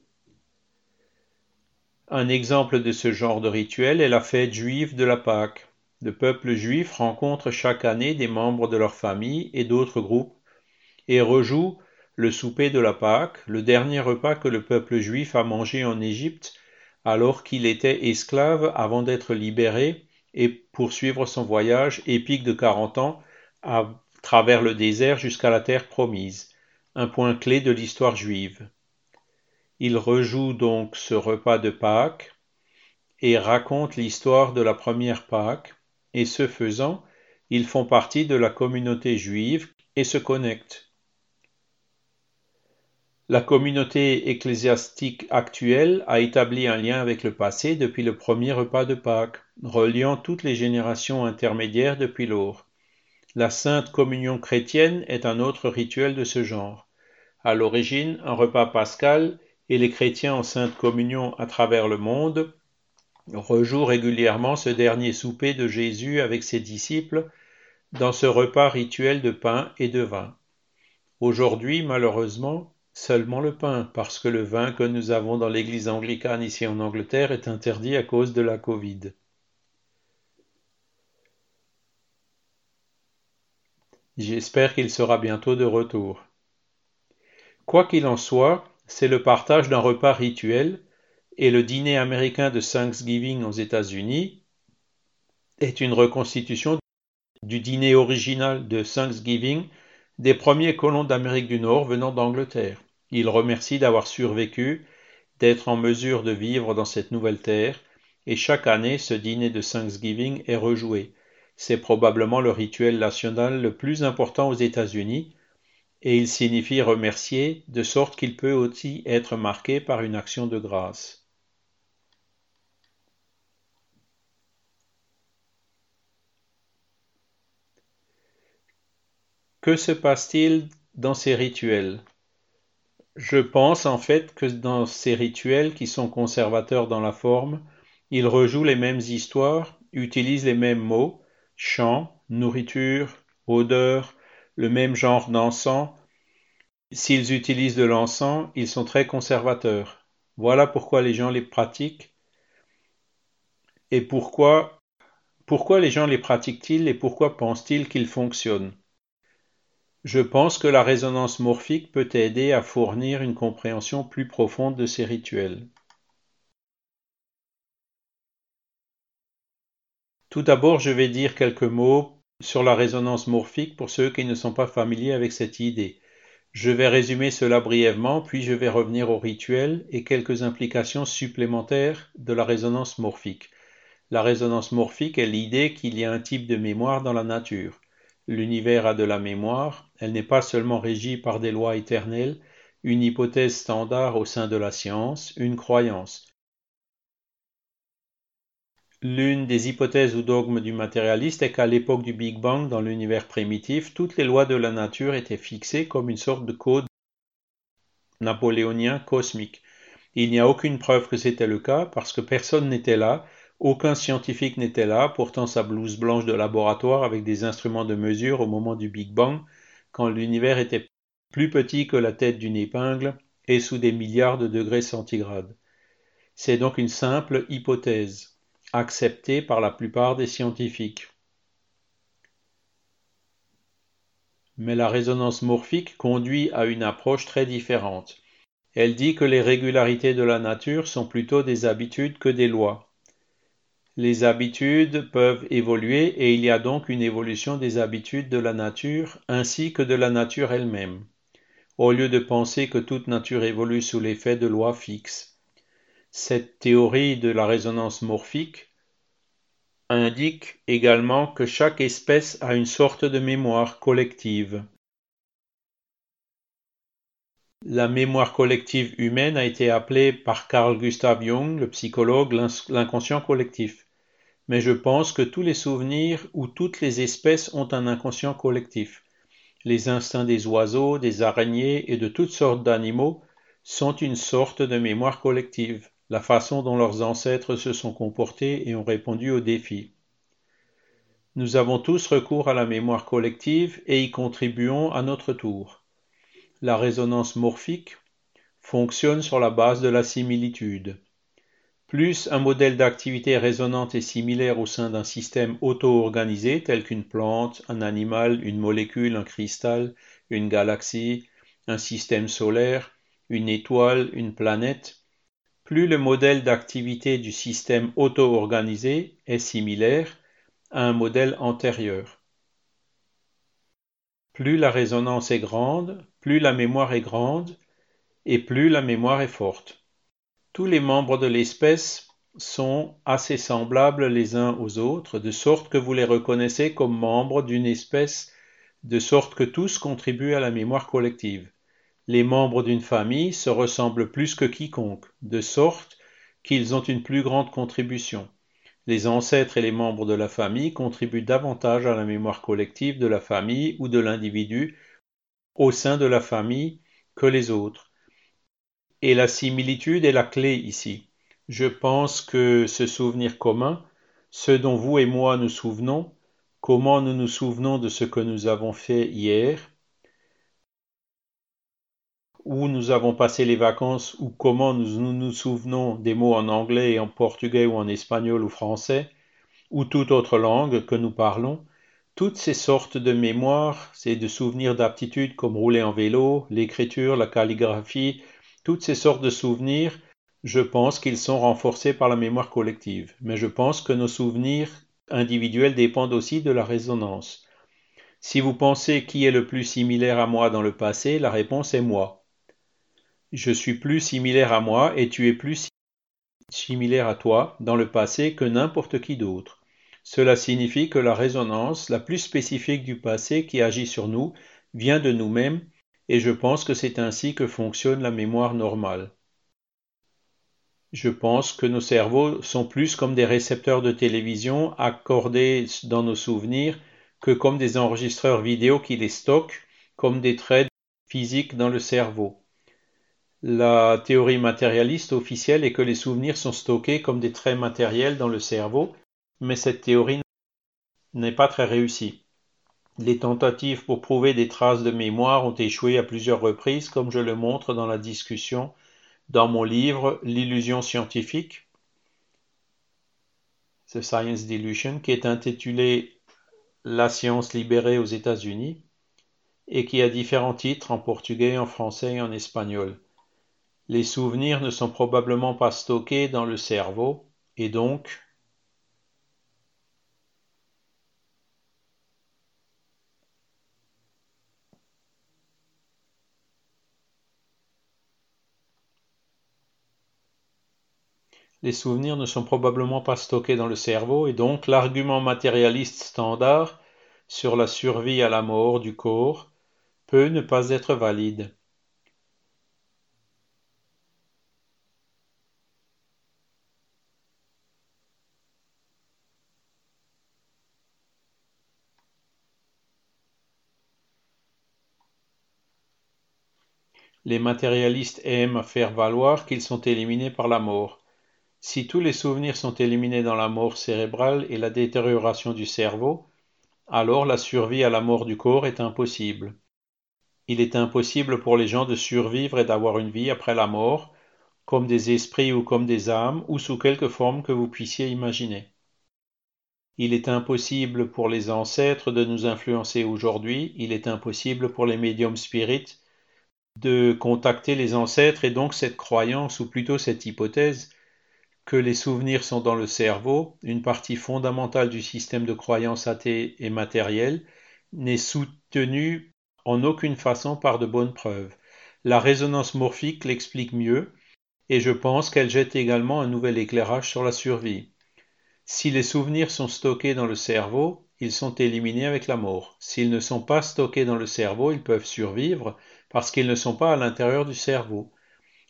Un exemple de ce genre de rituel est la fête juive de la Pâque. Le peuple juif rencontre chaque année des membres de leur famille et d'autres groupes et rejoue le souper de la Pâque, le dernier repas que le peuple juif a mangé en Égypte alors qu'il était esclave avant d'être libéré et poursuivre son voyage épique de quarante ans à travers le désert jusqu'à la terre promise, un point clé de l'histoire juive. Il rejoue donc ce repas de Pâques et raconte l'histoire de la première Pâques, et ce faisant, ils font partie de la communauté juive et se connectent. La communauté ecclésiastique actuelle a établi un lien avec le passé depuis le premier repas de Pâques, reliant toutes les générations intermédiaires depuis lors. La Sainte Communion chrétienne est un autre rituel de ce genre. À l'origine, un repas pascal et les chrétiens en Sainte Communion à travers le monde rejouent régulièrement ce dernier souper de Jésus avec ses disciples dans ce repas rituel de pain et de vin. Aujourd'hui, malheureusement, seulement le pain, parce que le vin que nous avons dans l'église anglicane ici en Angleterre est interdit à cause de la Covid. J'espère qu'il sera bientôt de retour. Quoi qu'il en soit, c'est le partage d'un repas rituel et le dîner américain de Thanksgiving aux États-Unis est une reconstitution du dîner original de Thanksgiving des premiers colons d'Amérique du Nord venant d'Angleterre. Ils remercient d'avoir survécu, d'être en mesure de vivre dans cette nouvelle terre, et chaque année ce dîner de Thanksgiving est rejoué. C'est probablement le rituel national le plus important aux États-Unis, et il signifie remercier, de sorte qu'il peut aussi être marqué par une action de grâce. Que se passe-t-il dans ces rituels? Je pense en fait que dans ces rituels qui sont conservateurs dans la forme, ils rejouent les mêmes histoires, utilisent les mêmes mots, chant, nourriture, odeur, le même genre d'encens. S'ils utilisent de l'encens, ils sont très conservateurs. Voilà pourquoi les gens les pratiquent et pourquoi, les gens les pratiquent-ils et pourquoi pensent-ils qu'ils fonctionnent? Je pense que la résonance morphique peut aider à fournir une compréhension plus profonde de ces rituels. Tout d'abord, je vais dire quelques mots sur la résonance morphique pour ceux qui ne sont pas familiers avec cette idée. Je vais résumer cela brièvement, puis je vais revenir au rituel et quelques implications supplémentaires de la résonance morphique. La résonance morphique est l'idée qu'il y a un type de mémoire dans la nature. L'univers a de la mémoire, elle n'est pas seulement régie par des lois éternelles, une hypothèse standard au sein de la science, une croyance. L'une des hypothèses ou dogmes du matérialiste est qu'à l'époque du Big Bang dans l'univers primitif, toutes les lois de la nature étaient fixées comme une sorte de code napoléonien cosmique. Il n'y a aucune preuve que c'était le cas parce que personne n'était là, aucun scientifique n'était là, portant sa blouse blanche de laboratoire avec des instruments de mesure au moment du Big Bang, quand l'univers était plus petit que la tête d'une épingle et sous des milliards de degrés centigrades. C'est donc une simple hypothèse acceptée par la plupart des scientifiques. Mais la résonance morphique conduit à une approche très différente. Elle dit que les régularités de la nature sont plutôt des habitudes que des lois. Les habitudes peuvent évoluer et il y a donc une évolution des habitudes de la nature ainsi que de la nature elle-même, au lieu de penser que toute nature évolue sous l'effet de lois fixes. Cette théorie de la résonance morphique indique également que chaque espèce a une sorte de mémoire collective. La mémoire collective humaine a été appelée par Carl Gustav Jung, le psychologue, l'inconscient collectif. Mais je pense que tous les souvenirs ou toutes les espèces ont un inconscient collectif. Les instincts des oiseaux, des araignées et de toutes sortes d'animaux sont une sorte de mémoire collective la façon dont leurs ancêtres se sont comportés et ont répondu aux défis. Nous avons tous recours à la mémoire collective et y contribuons à notre tour. La résonance morphique fonctionne sur la base de la similitude. Plus un modèle d'activité résonante est similaire au sein d'un système auto-organisé tel qu'une plante, un animal, une molécule, un cristal, une galaxie, un système solaire, une étoile, une planète, plus le modèle d'activité du système auto-organisé est similaire à un modèle antérieur. Plus la résonance est grande, plus la mémoire est grande, et plus la mémoire est forte. Tous les membres de l'espèce sont assez semblables les uns aux autres, de sorte que vous les reconnaissez comme membres d'une espèce, de sorte que tous contribuent à la mémoire collective les membres d'une famille se ressemblent plus que quiconque, de sorte qu'ils ont une plus grande contribution. les ancêtres et les membres de la famille contribuent davantage à la mémoire collective de la famille ou de l'individu au sein de la famille que les autres. Et la similitude est la clé ici. Je pense que ce souvenir commun, ce dont vous et moi nous souvenons, comment nous nous souvenons de ce que nous avons fait hier, où nous avons passé les vacances ou comment nous nous souvenons des mots en anglais en portugais ou en espagnol ou français, ou toute autre langue que nous parlons, toutes ces sortes de mémoires, ces de souvenirs d'aptitude comme rouler en vélo, l'écriture, la calligraphie, toutes ces sortes de souvenirs, je pense qu'ils sont renforcés par la mémoire collective. Mais je pense que nos souvenirs individuels dépendent aussi de la résonance. Si vous pensez qui est le plus similaire à moi dans le passé, la réponse est moi. Je suis plus similaire à moi et tu es plus similaire à toi dans le passé que n'importe qui d'autre. Cela signifie que la résonance la plus spécifique du passé qui agit sur nous vient de nous-mêmes et je pense que c'est ainsi que fonctionne la mémoire normale. Je pense que nos cerveaux sont plus comme des récepteurs de télévision accordés dans nos souvenirs que comme des enregistreurs vidéo qui les stockent comme des traits physiques dans le cerveau. La théorie matérialiste officielle est que les souvenirs sont stockés comme des traits matériels dans le cerveau, mais cette théorie n'est pas très réussie. Les tentatives pour prouver des traces de mémoire ont échoué à plusieurs reprises, comme je le montre dans la discussion dans mon livre L'illusion scientifique, The Science Delusion, qui est intitulé La science libérée aux États-Unis et qui a différents titres en portugais, en français et en espagnol. Les souvenirs ne sont probablement pas stockés dans le cerveau, et donc les souvenirs ne sont probablement pas stockés dans le cerveau, et donc l'argument matérialiste standard sur la survie à la mort du corps peut ne pas être valide. Les matérialistes aiment faire valoir qu'ils sont éliminés par la mort. Si tous les souvenirs sont éliminés dans la mort cérébrale et la détérioration du cerveau, alors la survie à la mort du corps est impossible. Il est impossible pour les gens de survivre et d'avoir une vie après la mort, comme des esprits ou comme des âmes, ou sous quelque forme que vous puissiez imaginer. Il est impossible pour les ancêtres de nous influencer aujourd'hui, il est impossible pour les médiums spirites de contacter les ancêtres et donc cette croyance ou plutôt cette hypothèse que les souvenirs sont dans le cerveau, une partie fondamentale du système de croyance athée et matériel, n'est soutenue en aucune façon par de bonnes preuves. La résonance morphique l'explique mieux, et je pense qu'elle jette également un nouvel éclairage sur la survie. Si les souvenirs sont stockés dans le cerveau, ils sont éliminés avec la mort. S'ils ne sont pas stockés dans le cerveau, ils peuvent survivre, parce qu'ils ne sont pas à l'intérieur du cerveau.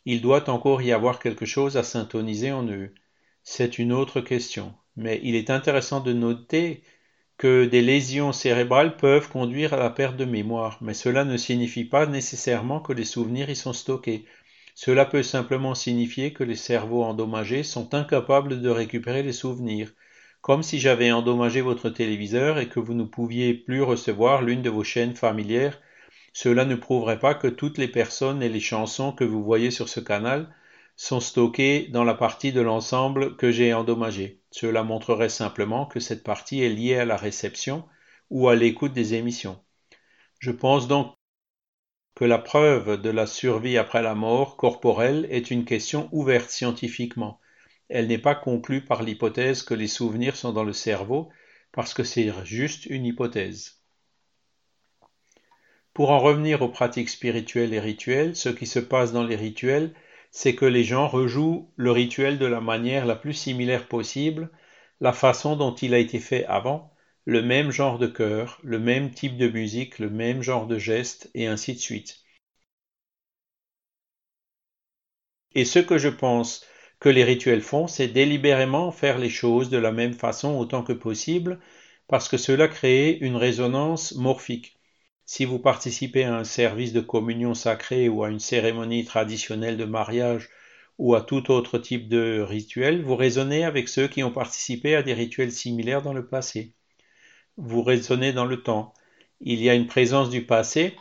Il doit encore y avoir quelque chose à syntoniser en eux. C'est une autre question. Mais il est intéressant de noter que des lésions cérébrales peuvent conduire à la perte de mémoire, mais cela ne signifie pas nécessairement que les souvenirs y sont stockés. Cela peut simplement signifier que les cerveaux endommagés sont incapables de récupérer les souvenirs, comme si j'avais endommagé votre téléviseur et que vous ne pouviez plus recevoir l'une de vos chaînes familières cela ne prouverait pas que toutes les personnes et les chansons que vous voyez sur ce canal sont stockées dans la partie de l'ensemble que j'ai endommagé. Cela montrerait simplement que cette partie est liée à la réception ou à l'écoute des émissions. Je pense donc que la preuve de la survie après la mort corporelle est une question ouverte scientifiquement. Elle n'est pas conclue par l'hypothèse que les souvenirs sont dans le cerveau, parce que c'est juste une hypothèse. Pour en revenir aux pratiques spirituelles et rituelles, ce qui se passe dans les rituels, c'est que les gens rejouent le rituel de la manière la plus similaire possible, la façon dont il a été fait avant, le même genre de chœur, le même type de musique, le même genre de geste, et ainsi de suite. Et ce que je pense que les rituels font, c'est délibérément faire les choses de la même façon autant que possible, parce que cela crée une résonance morphique. Si vous participez à un service de communion sacrée ou à une cérémonie traditionnelle de mariage ou à tout autre type de rituel, vous raisonnez avec ceux qui ont participé à des rituels similaires dans le passé. Vous raisonnez dans le temps. Il y a une présence du passé,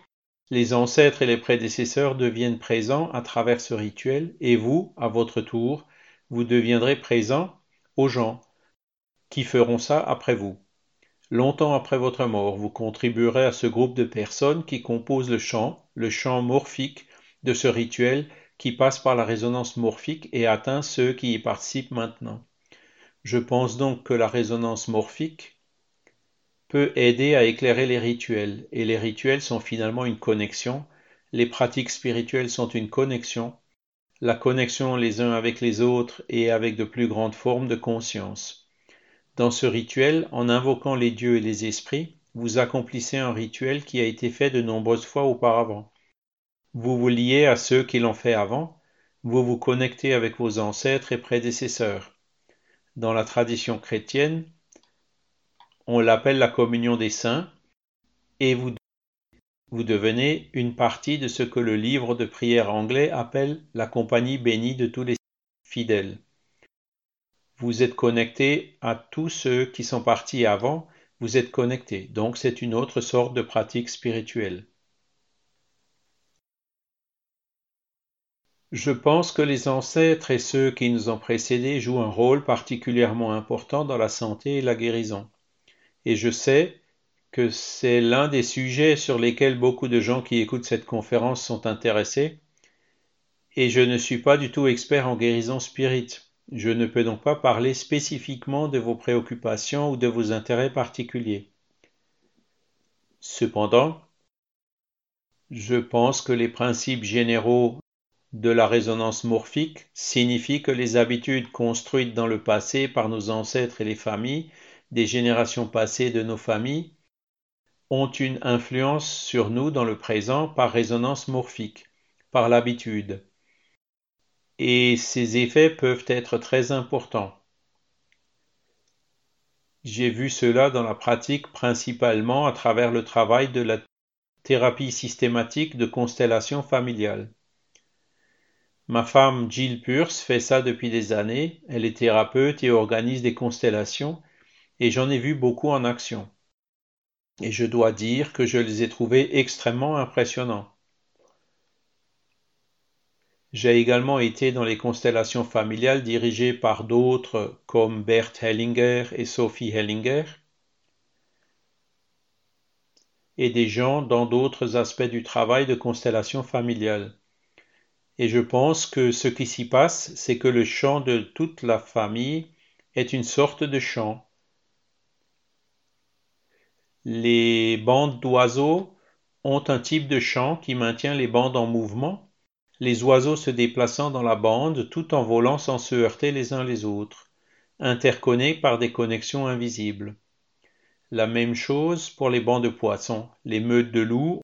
les ancêtres et les prédécesseurs deviennent présents à travers ce rituel, et vous, à votre tour, vous deviendrez présent aux gens qui feront ça après vous. Longtemps après votre mort, vous contribuerez à ce groupe de personnes qui composent le champ, le champ morphique de ce rituel qui passe par la résonance morphique et atteint ceux qui y participent maintenant. Je pense donc que la résonance morphique peut aider à éclairer les rituels, et les rituels sont finalement une connexion, les pratiques spirituelles sont une connexion, la connexion les uns avec les autres et avec de plus grandes formes de conscience. Dans ce rituel, en invoquant les dieux et les esprits, vous accomplissez un rituel qui a été fait de nombreuses fois auparavant. Vous vous liez à ceux qui l'ont fait avant, vous vous connectez avec vos ancêtres et prédécesseurs. Dans la tradition chrétienne, on l'appelle la communion des saints, et vous, devenez une partie de ce que le livre de prière anglais appelle la compagnie bénie de tous les fidèles. Vous êtes connecté à tous ceux qui sont partis avant, vous êtes connecté, donc c'est une autre sorte de pratique spirituelle. Je pense que les ancêtres et ceux qui nous ont précédés jouent un rôle particulièrement important dans la santé et la guérison. Et je sais que c'est l'un des sujets sur lesquels beaucoup de gens qui écoutent cette conférence sont intéressés. Et je ne suis pas du tout expert en guérison spirite. Je ne peux donc pas parler spécifiquement de vos préoccupations ou de vos intérêts particuliers. Cependant, je pense que les principes généraux de la résonance morphique signifie que les habitudes construites dans le passé par nos ancêtres et les familles, des générations passées de nos familles, ont une influence sur nous dans le présent par résonance morphique, par l'habitude. Et ces effets peuvent être très importants. J'ai vu cela dans la pratique principalement à travers le travail de la thérapie systématique de constellation familiale. Ma femme Jill Pierce fait ça depuis des années. Elle est thérapeute et organise des constellations, et j'en ai vu beaucoup en action. Et je dois dire que je les ai trouvés extrêmement impressionnants. J'ai également été dans les constellations familiales dirigées par d'autres comme Bert Hellinger et Sophie Hellinger, et des gens dans d'autres aspects du travail de constellation familiale. Et je pense que ce qui s'y passe, c'est que le chant de toute la famille est une sorte de chant. Les bandes d'oiseaux ont un type de chant qui maintient les bandes en mouvement, les oiseaux se déplaçant dans la bande tout en volant sans se heurter les uns les autres, interconnectés par des connexions invisibles. La même chose pour les bancs de poissons. Les meutes de loups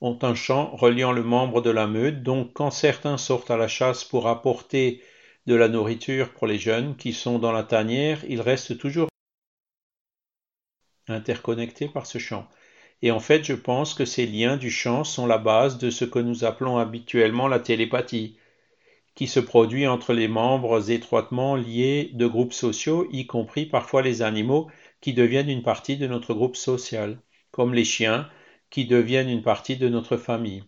ont un chant reliant le membre de la meute, donc quand certains sortent à la chasse pour apporter de la nourriture pour les jeunes qui sont dans la tanière, ils restent toujours interconnectés par ce chant. Et en fait, je pense que ces liens du chant sont la base de ce que nous appelons habituellement la télépathie, qui se produit entre les membres étroitement liés de groupes sociaux, y compris parfois les animaux qui deviennent une partie de notre groupe social, comme les chiens, qui deviennent une partie de notre famille.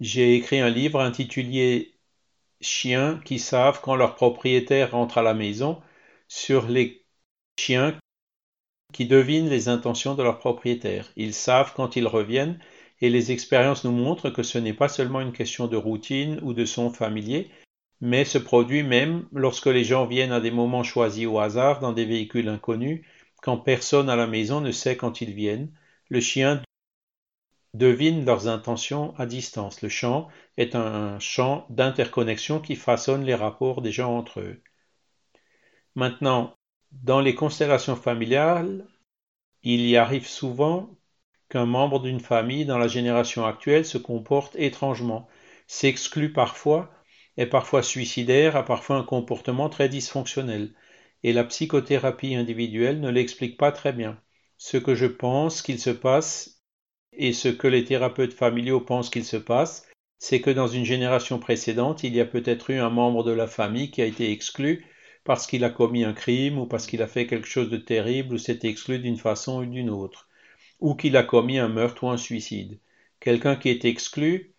J'ai écrit un livre intitulé Chiens qui savent quand leur propriétaire rentre à la maison sur les chiens qui devinent les intentions de leur propriétaire. Ils savent quand ils reviennent et les expériences nous montrent que ce n'est pas seulement une question de routine ou de son familier, mais se produit même lorsque les gens viennent à des moments choisis au hasard dans des véhicules inconnus, quand personne à la maison ne sait quand ils viennent, le chien devine leurs intentions à distance. Le chant est un champ d'interconnexion qui façonne les rapports des gens entre eux. Maintenant, dans les constellations familiales, il y arrive souvent qu'un membre d'une famille dans la génération actuelle se comporte étrangement, s'exclut parfois est parfois suicidaire, a parfois un comportement très dysfonctionnel, et la psychothérapie individuelle ne l'explique pas très bien. Ce que je pense qu'il se passe et ce que les thérapeutes familiaux pensent qu'il se passe, c'est que dans une génération précédente, il y a peut-être eu un membre de la famille qui a été exclu parce qu'il a commis un crime ou parce qu'il a fait quelque chose de terrible ou s'est exclu d'une façon ou d'une autre, ou qu'il a commis un meurtre ou un suicide. Quelqu'un qui est exclu,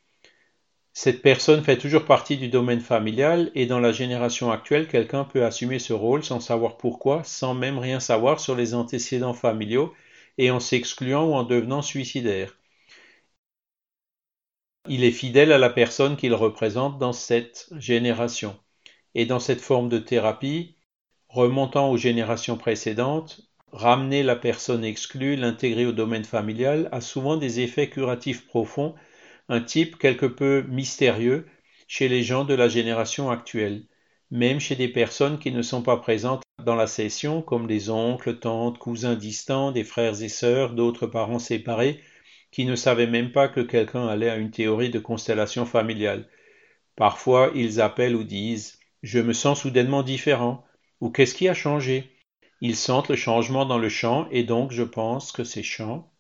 cette personne fait toujours partie du domaine familial et dans la génération actuelle, quelqu'un peut assumer ce rôle sans savoir pourquoi, sans même rien savoir sur les antécédents familiaux et en s'excluant ou en devenant suicidaire. Il est fidèle à la personne qu'il représente dans cette génération. Et dans cette forme de thérapie, remontant aux générations précédentes, ramener la personne exclue, l'intégrer au domaine familial, a souvent des effets curatifs profonds, un type quelque peu mystérieux chez les gens de la génération actuelle, même chez des personnes qui ne sont pas présentes dans la session, comme les oncles, tantes, cousins distants, des frères et sœurs, d'autres parents séparés, qui ne savaient même pas que quelqu'un allait à une théorie de constellation familiale. Parfois, ils appellent ou disent je me sens soudainement différent, ou qu'est-ce qui a changé? Ils sentent le changement dans le champ, et donc je pense que ces champs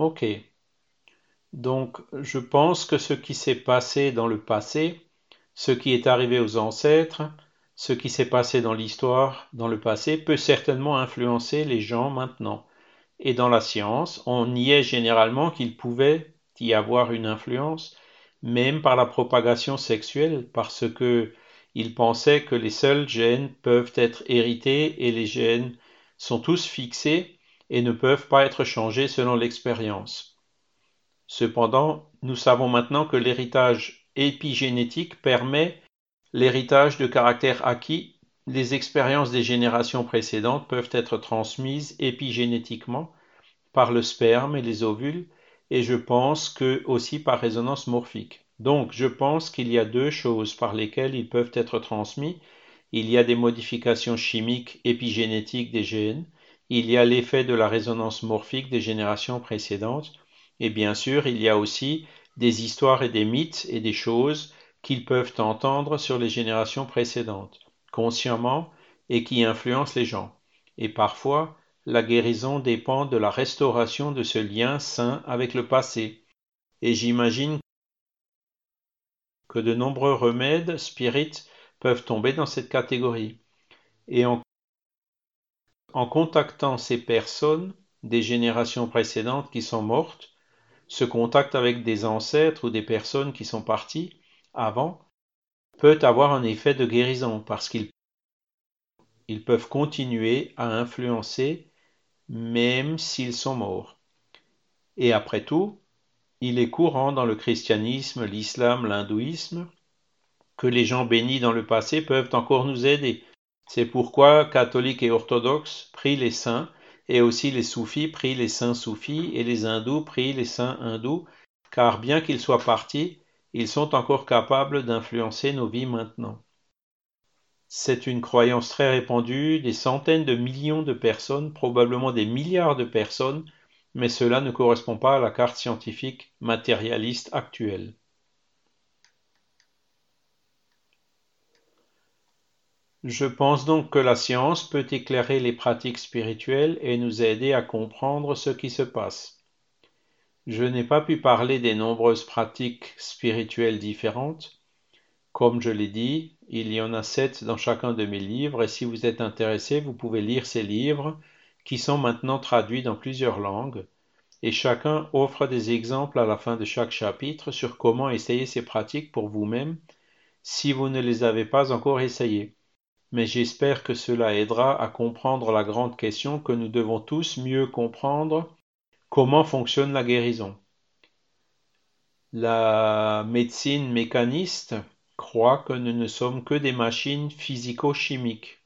Ok. Donc, je pense que ce qui s'est passé dans le passé, ce qui est arrivé aux ancêtres, ce qui s'est passé dans l'histoire, dans le passé, peut certainement influencer les gens maintenant. Et dans la science, on est généralement qu'il pouvait y avoir une influence, même par la propagation sexuelle, parce que ils pensaient que les seuls gènes peuvent être hérités et les gènes sont tous fixés et ne peuvent pas être changés selon l'expérience. Cependant, nous savons maintenant que l'héritage épigénétique permet l'héritage de caractères acquis. Les expériences des générations précédentes peuvent être transmises épigénétiquement par le sperme et les ovules, et je pense que aussi par résonance morphique. Donc, je pense qu'il y a deux choses par lesquelles ils peuvent être transmis. Il y a des modifications chimiques épigénétiques des gènes, il y a l'effet de la résonance morphique des générations précédentes, et bien sûr il y a aussi des histoires et des mythes et des choses qu'ils peuvent entendre sur les générations précédentes, consciemment, et qui influencent les gens. Et parfois, la guérison dépend de la restauration de ce lien sain avec le passé. Et j'imagine que de nombreux remèdes spirites peuvent tomber dans cette catégorie. En contactant ces personnes des générations précédentes qui sont mortes, ce contact avec des ancêtres ou des personnes qui sont parties avant peut avoir un effet de guérison parce qu'ils ils peuvent continuer à influencer même s'ils sont morts. Et après tout, il est courant dans le christianisme, l'islam, l'hindouisme, que les gens bénis dans le passé peuvent encore nous aider. C'est pourquoi catholiques et orthodoxes prient les saints, et aussi les soufis prient les saints soufis, et les hindous prient les saints hindous, car bien qu'ils soient partis, ils sont encore capables d'influencer nos vies maintenant. C'est une croyance très répandue, des centaines de millions de personnes, probablement des milliards de personnes, mais cela ne correspond pas à la carte scientifique matérialiste actuelle. Je pense donc que la science peut éclairer les pratiques spirituelles et nous aider à comprendre ce qui se passe. Je n'ai pas pu parler des nombreuses pratiques spirituelles différentes. Comme je l'ai dit, il y en a sept dans chacun de mes livres et si vous êtes intéressé, vous pouvez lire ces livres qui sont maintenant traduits dans plusieurs langues et chacun offre des exemples à la fin de chaque chapitre sur comment essayer ces pratiques pour vous-même si vous ne les avez pas encore essayées mais j'espère que cela aidera à comprendre la grande question que nous devons tous mieux comprendre comment fonctionne la guérison? La médecine mécaniste, croient que nous ne sommes que des machines physico-chimiques.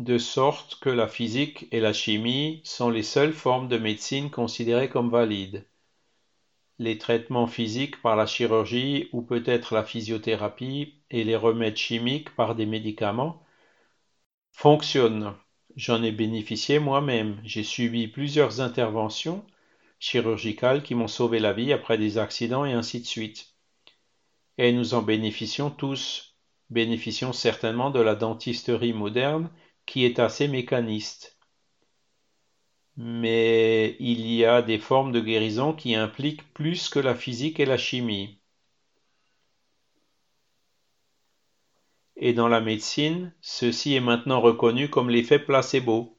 De sorte que la physique et la chimie sont les seules formes de médecine considérées comme valides. Les traitements physiques par la chirurgie ou peut-être la physiothérapie et les remèdes chimiques par des médicaments fonctionnent. J'en ai bénéficié moi-même. J'ai subi plusieurs interventions chirurgicales qui m'ont sauvé la vie après des accidents et ainsi de suite. Et nous en bénéficions tous, bénéficions certainement de la dentisterie moderne qui est assez mécaniste. Mais il y a des formes de guérison qui impliquent plus que la physique et la chimie. Et dans la médecine, ceci est maintenant reconnu comme l'effet placebo.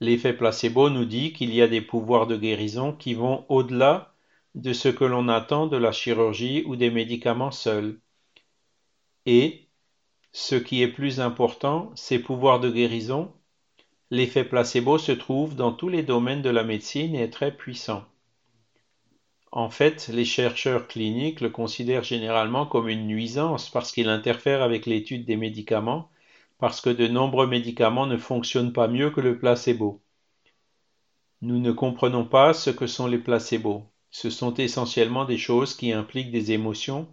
L'effet placebo nous dit qu'il y a des pouvoirs de guérison qui vont au-delà de ce que l'on attend de la chirurgie ou des médicaments seuls. Et, ce qui est plus important, ces pouvoirs de guérison, l'effet placebo se trouve dans tous les domaines de la médecine et est très puissant. En fait, les chercheurs cliniques le considèrent généralement comme une nuisance parce qu'il interfère avec l'étude des médicaments parce que de nombreux médicaments ne fonctionnent pas mieux que le placebo. Nous ne comprenons pas ce que sont les placebos. Ce sont essentiellement des choses qui impliquent des émotions,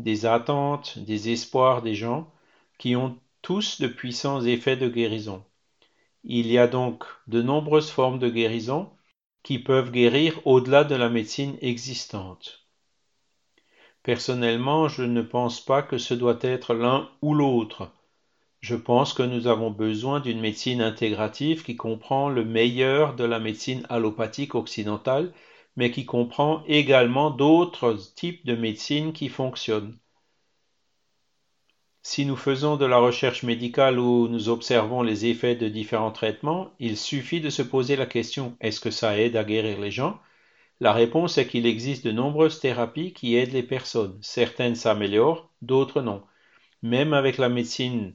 des attentes, des espoirs des gens, qui ont tous de puissants effets de guérison. Il y a donc de nombreuses formes de guérison qui peuvent guérir au-delà de la médecine existante. Personnellement, je ne pense pas que ce doit être l'un ou l'autre. Je pense que nous avons besoin d'une médecine intégrative qui comprend le meilleur de la médecine allopathique occidentale, mais qui comprend également d'autres types de médecine qui fonctionnent. Si nous faisons de la recherche médicale où nous observons les effets de différents traitements, il suffit de se poser la question est-ce que ça aide à guérir les gens? La réponse est qu'il existe de nombreuses thérapies qui aident les personnes. Certaines s'améliorent, d'autres non. Même avec la médecine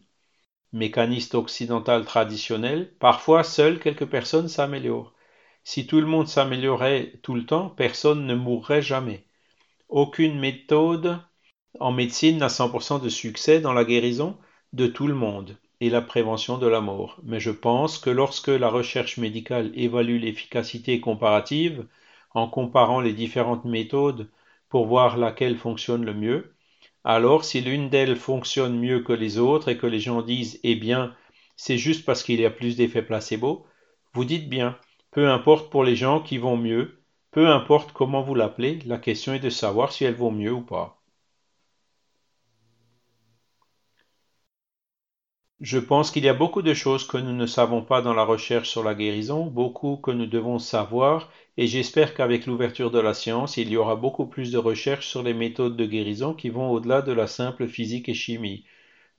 mécaniste occidental traditionnel, parfois seules quelques personnes s'améliorent. Si tout le monde s'améliorait tout le temps, personne ne mourrait jamais. Aucune méthode en médecine n'a 100% de succès dans la guérison de tout le monde et la prévention de la mort. Mais je pense que lorsque la recherche médicale évalue l'efficacité comparative, en comparant les différentes méthodes pour voir laquelle fonctionne le mieux, alors, si l'une d'elles fonctionne mieux que les autres et que les gens disent Eh bien, c'est juste parce qu'il y a plus d'effets placebo, vous dites bien, peu importe pour les gens qui vont mieux, peu importe comment vous l'appelez, la question est de savoir si elles vont mieux ou pas. Je pense qu'il y a beaucoup de choses que nous ne savons pas dans la recherche sur la guérison, beaucoup que nous devons savoir et j'espère qu'avec l'ouverture de la science, il y aura beaucoup plus de recherches sur les méthodes de guérison qui vont au-delà de la simple physique et chimie.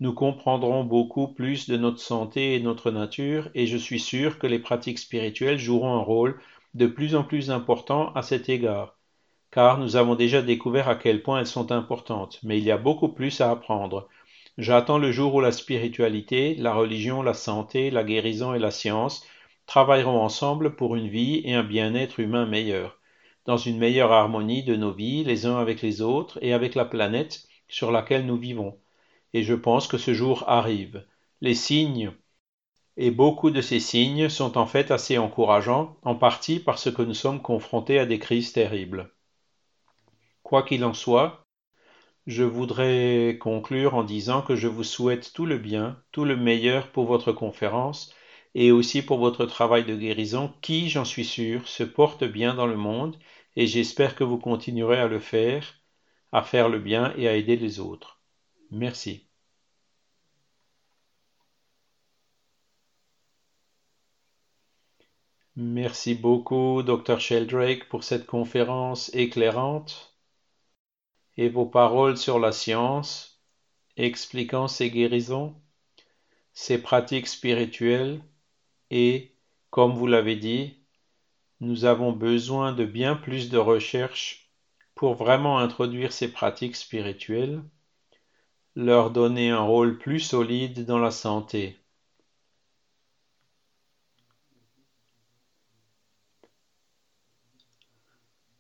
Nous comprendrons beaucoup plus de notre santé et notre nature, et je suis sûr que les pratiques spirituelles joueront un rôle de plus en plus important à cet égard, car nous avons déjà découvert à quel point elles sont importantes, mais il y a beaucoup plus à apprendre. J'attends le jour où la spiritualité, la religion, la santé, la guérison et la science travaillerons ensemble pour une vie et un bien-être humain meilleur, dans une meilleure harmonie de nos vies les uns avec les autres et avec la planète sur laquelle nous vivons. Et je pense que ce jour arrive. Les signes et beaucoup de ces signes sont en fait assez encourageants, en partie parce que nous sommes confrontés à des crises terribles. Quoi qu'il en soit, je voudrais conclure en disant que je vous souhaite tout le bien, tout le meilleur pour votre conférence, et aussi pour votre travail de guérison qui, j'en suis sûr, se porte bien dans le monde et j'espère que vous continuerez à le faire, à faire le bien et à aider les autres. Merci. Merci beaucoup, Dr. Sheldrake, pour cette conférence éclairante et vos paroles sur la science, expliquant ces guérisons, ces pratiques spirituelles et, comme vous l'avez dit, nous avons besoin de bien plus de recherche pour vraiment introduire ces pratiques spirituelles, leur donner un rôle plus solide dans la santé.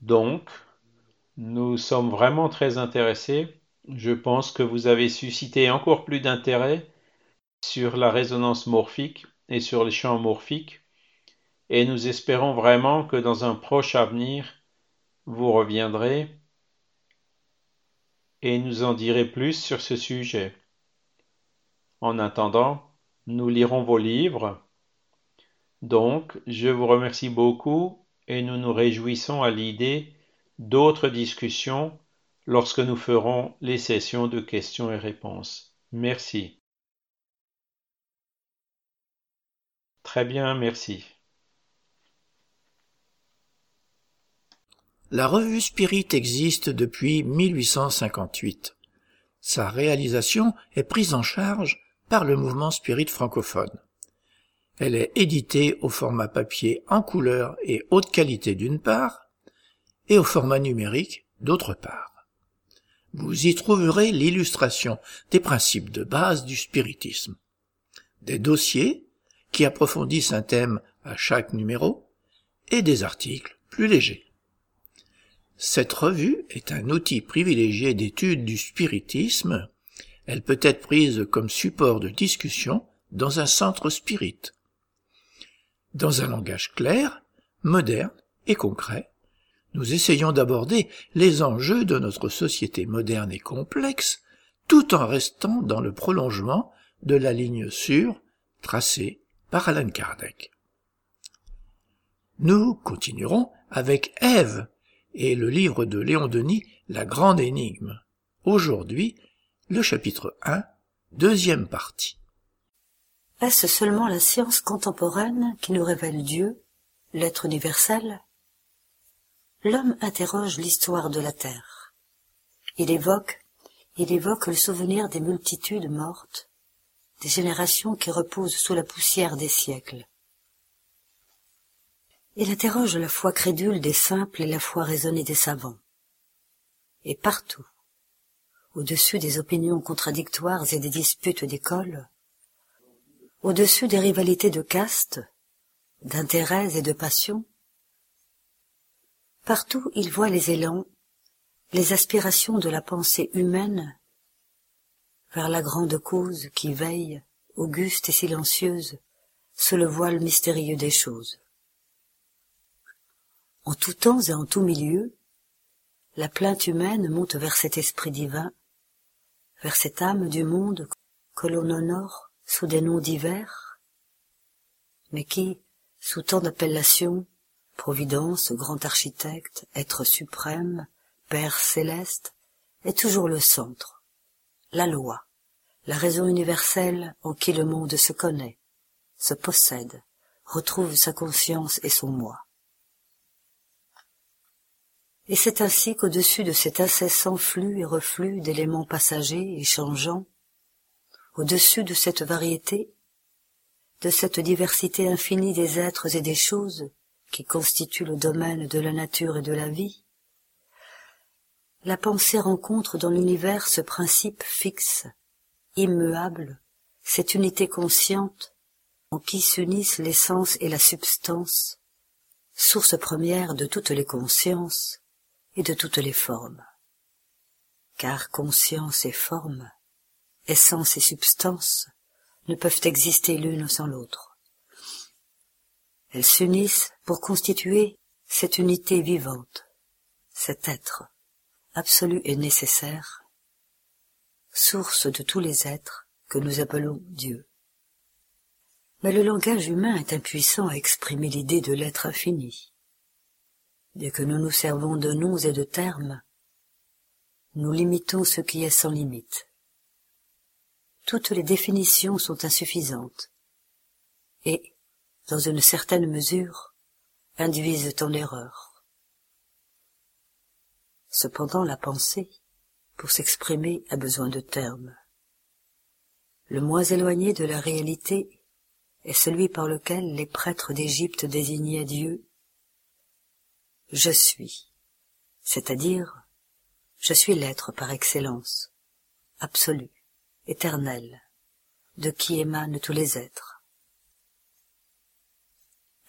Donc, Nous sommes vraiment très intéressés. Je pense que vous avez suscité encore plus d'intérêt sur la résonance morphique et sur les champs morphiques, et nous espérons vraiment que dans un proche avenir, vous reviendrez et nous en direz plus sur ce sujet. En attendant, nous lirons vos livres. Donc, je vous remercie beaucoup et nous nous réjouissons à l'idée d'autres discussions lorsque nous ferons les sessions de questions et réponses. Merci. Très bien, merci. La revue Spirit existe depuis 1858. Sa réalisation est prise en charge par le mouvement Spirit francophone. Elle est éditée au format papier en couleur et haute qualité d'une part, et au format numérique d'autre part. Vous y trouverez l'illustration des principes de base du spiritisme, des dossiers qui approfondissent un thème à chaque numéro, et des articles plus légers. Cette revue est un outil privilégié d'étude du spiritisme. Elle peut être prise comme support de discussion dans un centre spirit. Dans un langage clair, moderne et concret, nous essayons d'aborder les enjeux de notre société moderne et complexe, tout en restant dans le prolongement de la ligne sûre tracée par Alan Kardec. Nous continuerons avec Ève et le livre de Léon Denis, La Grande Énigme. Aujourd'hui, le chapitre 1, deuxième partie. Est-ce seulement la science contemporaine qui nous révèle Dieu, l'être universel? L'homme interroge l'histoire de la Terre. Il évoque, il évoque le souvenir des multitudes mortes, des générations qui reposent sous la poussière des siècles. Il interroge la foi crédule des simples et la foi raisonnée des savants. Et partout, au-dessus des opinions contradictoires et des disputes d'école, au-dessus des rivalités de caste, d'intérêts et de passions, partout il voit les élans, les aspirations de la pensée humaine vers la grande cause qui veille, auguste et silencieuse, sous le voile mystérieux des choses. En tout temps et en tout milieu, la plainte humaine monte vers cet esprit divin, vers cette âme du monde que l'on honore sous des noms divers, mais qui, sous tant d'appellations, Providence, grand architecte, être suprême, Père céleste, est toujours le centre, la loi, la raison universelle en qui le monde se connaît, se possède, retrouve sa conscience et son moi. Et c'est ainsi qu'au-dessus de cet incessant flux et reflux d'éléments passagers et changeants, au-dessus de cette variété, de cette diversité infinie des êtres et des choses qui constituent le domaine de la nature et de la vie, la pensée rencontre dans l'univers ce principe fixe, immuable, cette unité consciente en qui s'unissent l'essence et la substance, source première de toutes les consciences, et de toutes les formes. Car conscience et forme, essence et substance, ne peuvent exister l'une sans l'autre. Elles s'unissent pour constituer cette unité vivante, cet être, absolu et nécessaire, source de tous les êtres que nous appelons Dieu. Mais le langage humain est impuissant à exprimer l'idée de l'être infini. Dès que nous nous servons de noms et de termes, nous limitons ce qui est sans limite. Toutes les définitions sont insuffisantes et, dans une certaine mesure, induisent en erreur. Cependant la pensée, pour s'exprimer, a besoin de termes. Le moins éloigné de la réalité est celui par lequel les prêtres d'Égypte désignaient Dieu je suis, c'est-à-dire je suis l'être par excellence, absolu, éternel, de qui émanent tous les êtres.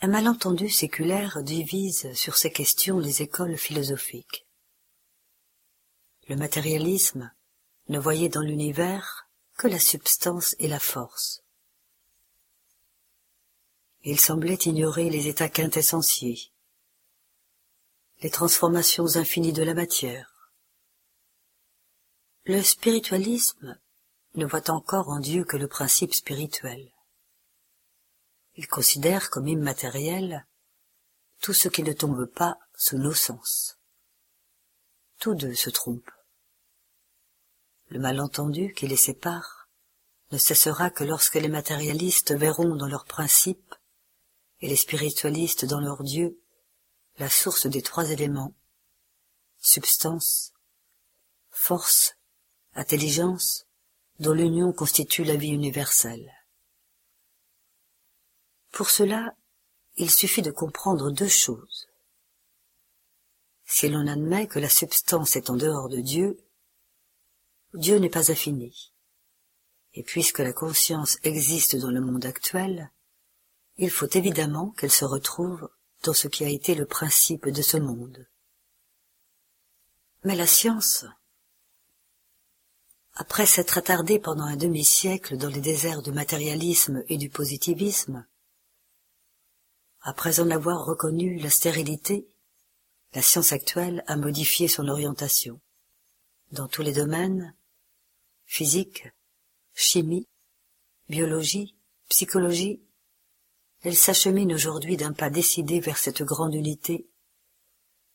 Un malentendu séculaire divise sur ces questions les écoles philosophiques. Le matérialisme ne voyait dans l'univers que la substance et la force. Il semblait ignorer les états quintessentiels, les transformations infinies de la matière. Le spiritualisme ne voit encore en Dieu que le principe spirituel. Il considère comme immatériel tout ce qui ne tombe pas sous nos sens. Tous deux se trompent. Le malentendu qui les sépare ne cessera que lorsque les matérialistes verront dans leurs principes et les spiritualistes dans leur Dieu la source des trois éléments, substance, force, intelligence, dont l'union constitue la vie universelle. Pour cela, il suffit de comprendre deux choses. Si l'on admet que la substance est en dehors de Dieu, Dieu n'est pas infini. Et puisque la conscience existe dans le monde actuel, il faut évidemment qu'elle se retrouve dans ce qui a été le principe de ce monde. Mais la science, après s'être attardée pendant un demi-siècle dans les déserts du matérialisme et du positivisme, après en avoir reconnu la stérilité, la science actuelle a modifié son orientation. Dans tous les domaines, physique, chimie, biologie, psychologie, elle s'achemine aujourd'hui d'un pas décidé vers cette grande unité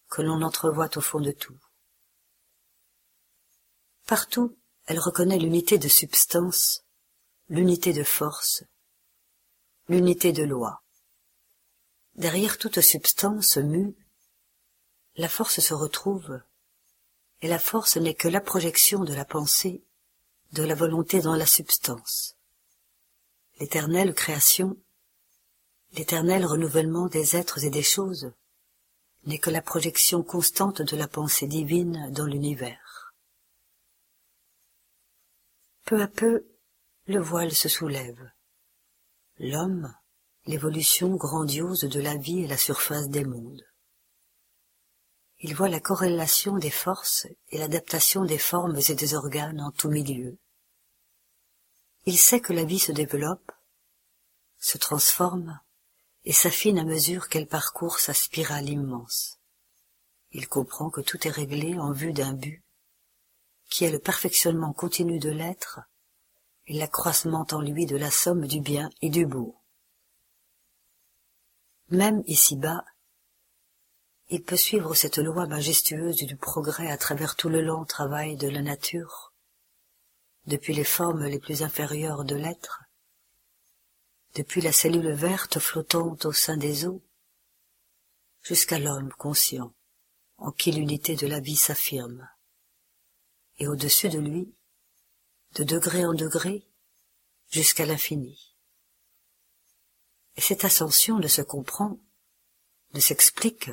que l'on entrevoit au fond de tout. Partout, elle reconnaît l'unité de substance, l'unité de force, l'unité de loi. Derrière toute substance mue, la force se retrouve, et la force n'est que la projection de la pensée, de la volonté dans la substance. L'éternelle création, l'éternel renouvellement des êtres et des choses, n'est que la projection constante de la pensée divine dans l'univers. Peu à peu, le voile se soulève. L'homme, l'évolution grandiose de la vie et la surface des mondes. Il voit la corrélation des forces et l'adaptation des formes et des organes en tout milieu. Il sait que la vie se développe, se transforme et s'affine à mesure qu'elle parcourt sa spirale immense. Il comprend que tout est réglé en vue d'un but, qui est le perfectionnement continu de l'être et l'accroissement en lui de la somme du bien et du beau. Même ici-bas, il peut suivre cette loi majestueuse du progrès à travers tout le long travail de la nature, depuis les formes les plus inférieures de l'être, depuis la cellule verte flottante au sein des eaux, jusqu'à l'homme conscient, en qui l'unité de la vie s'affirme, et au-dessus de lui, de degré en degré, jusqu'à l'infini. Et cette ascension ne se comprend, ne s'explique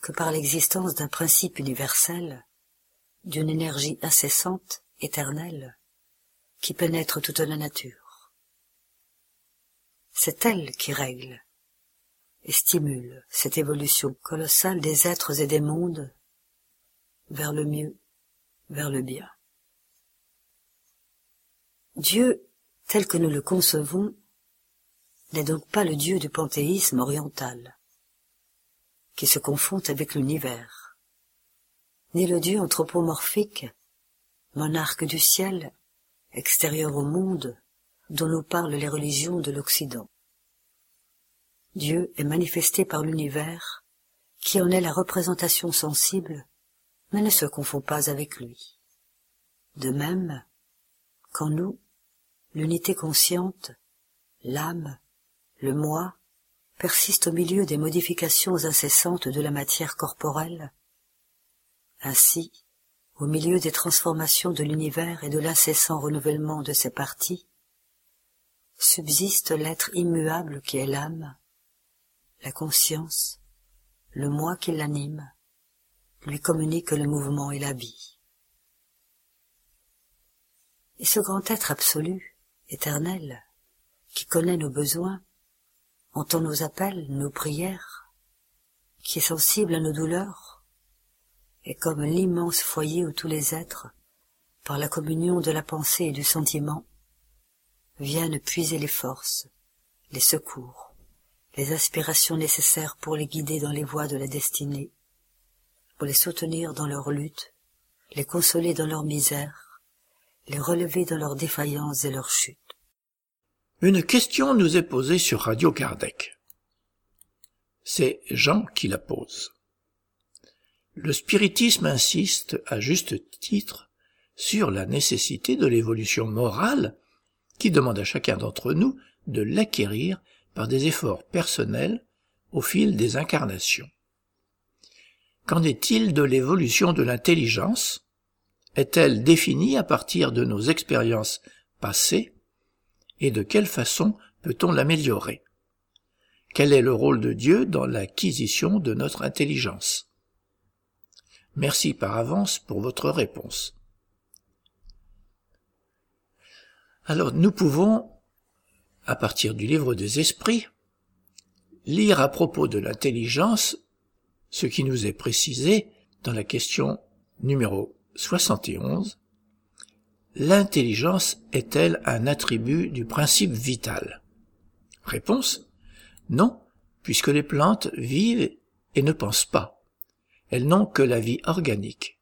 que par l'existence d'un principe universel, d'une énergie incessante, éternelle, qui pénètre toute la nature. C'est elle qui règle et stimule cette évolution colossale des êtres et des mondes vers le mieux, vers le bien. Dieu, tel que nous le concevons, n'est donc pas le dieu du panthéisme oriental, qui se confond avec l'univers, ni le dieu anthropomorphique, monarque du ciel, extérieur au monde, dont nous parlent les religions de l'Occident. Dieu est manifesté par l'univers, qui en est la représentation sensible, mais ne se confond pas avec lui. De même, qu'en nous, l'unité consciente, l'âme, le moi persiste au milieu des modifications incessantes de la matière corporelle. Ainsi, au milieu des transformations de l'univers et de l'incessant renouvellement de ses parties, subsiste l'être immuable qui est l'âme, la conscience, le moi qui l'anime, lui communique le mouvement et la. Et ce grand être absolu, éternel, qui connaît nos besoins, entend nos appels, nos prières, qui est sensible à nos douleurs, est comme l'immense foyer où tous les êtres, par la communion de la pensée et du sentiment, viennent puiser les forces, les secours, les aspirations nécessaires pour les guider dans les voies de la destinée, pour les soutenir dans leur lutte, les consoler dans leur misère, les relever dans leurs défaillances et leurs chutes. Une question nous est posée sur Radio Kardec. C'est Jean qui la pose. Le spiritisme insiste, à juste titre, sur la nécessité de l'évolution morale qui demande à chacun d'entre nous de l'acquérir par des efforts personnels au fil des incarnations. Qu'en est-il de l'évolution de l'intelligence? Est-elle définie à partir de nos expériences passées? Et de quelle façon peut-on l'améliorer? Quel est le rôle de Dieu dans l'acquisition de notre intelligence? Merci par avance pour votre réponse. Alors nous pouvons, à partir du livre des esprits, lire à propos de l'intelligence ce qui nous est précisé dans la question numéro 71. L'intelligence est-elle un attribut du principe vital? Réponse Non, puisque les plantes vivent et ne pensent pas. Elles n'ont que la vie organique.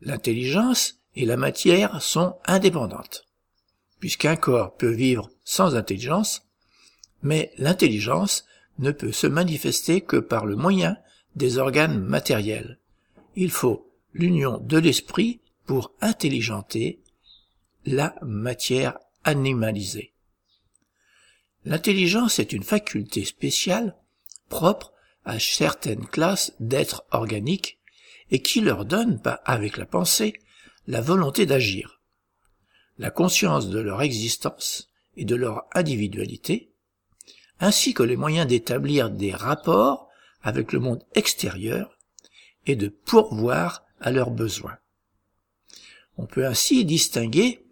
L'intelligence et la matière sont indépendantes puisqu'un corps peut vivre sans intelligence, mais l'intelligence ne peut se manifester que par le moyen des organes matériels. Il faut l'union de l'esprit pour intelligenter la matière animalisée. L'intelligence est une faculté spéciale propre à certaines classes d'êtres organiques et qui leur donne, avec la pensée, la volonté d'agir la conscience de leur existence et de leur individualité, ainsi que les moyens d'établir des rapports avec le monde extérieur et de pourvoir à leurs besoins. On peut ainsi distinguer,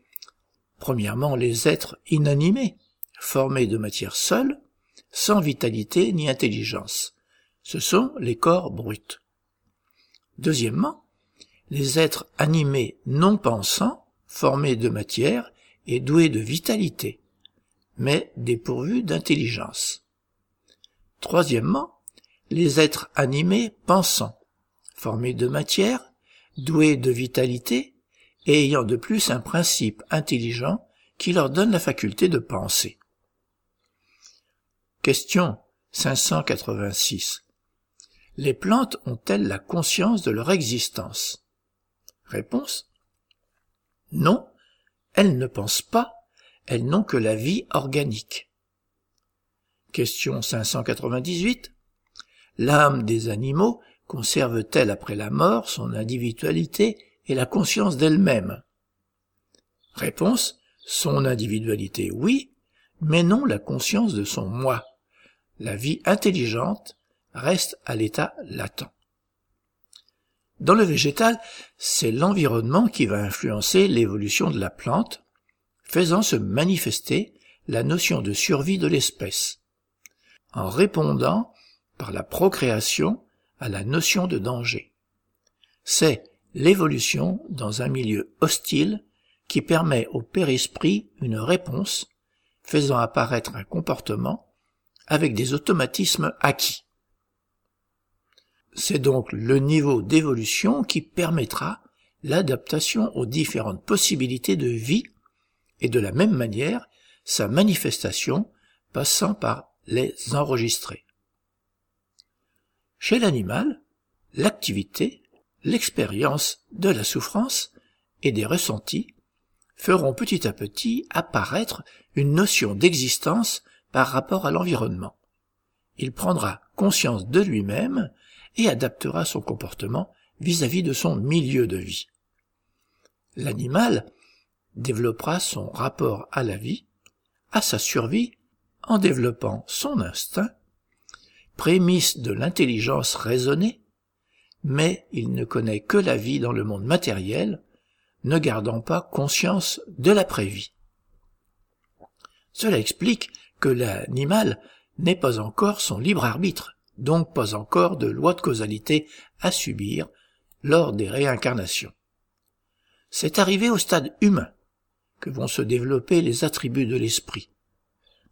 premièrement, les êtres inanimés, formés de matière seule, sans vitalité ni intelligence. Ce sont les corps bruts. Deuxièmement, les êtres animés non pensants, formés de matière et doués de vitalité, mais dépourvus d'intelligence. Troisièmement, les êtres animés pensants, formés de matière, doués de vitalité et ayant de plus un principe intelligent qui leur donne la faculté de penser. Question 586. Les plantes ont-elles la conscience de leur existence? Réponse non, elles ne pensent pas, elles n'ont que la vie organique. Question 598. L'âme des animaux conserve-t-elle après la mort son individualité et la conscience d'elle-même Réponse. Son individualité, oui, mais non la conscience de son moi. La vie intelligente reste à l'état latent. Dans le végétal, c'est l'environnement qui va influencer l'évolution de la plante, faisant se manifester la notion de survie de l'espèce, en répondant par la procréation à la notion de danger. C'est l'évolution dans un milieu hostile qui permet au père-esprit une réponse faisant apparaître un comportement avec des automatismes acquis. C'est donc le niveau d'évolution qui permettra l'adaptation aux différentes possibilités de vie et de la même manière sa manifestation passant par les enregistrés. Chez l'animal, l'activité, l'expérience de la souffrance et des ressentis feront petit à petit apparaître une notion d'existence par rapport à l'environnement. Il prendra conscience de lui-même et adaptera son comportement vis-à-vis de son milieu de vie. L'animal développera son rapport à la vie, à sa survie, en développant son instinct, prémisse de l'intelligence raisonnée, mais il ne connaît que la vie dans le monde matériel, ne gardant pas conscience de l'après-vie. Cela explique que l'animal n'est pas encore son libre arbitre, donc pas encore de loi de causalité à subir lors des réincarnations. C'est arrivé au stade humain que vont se développer les attributs de l'esprit.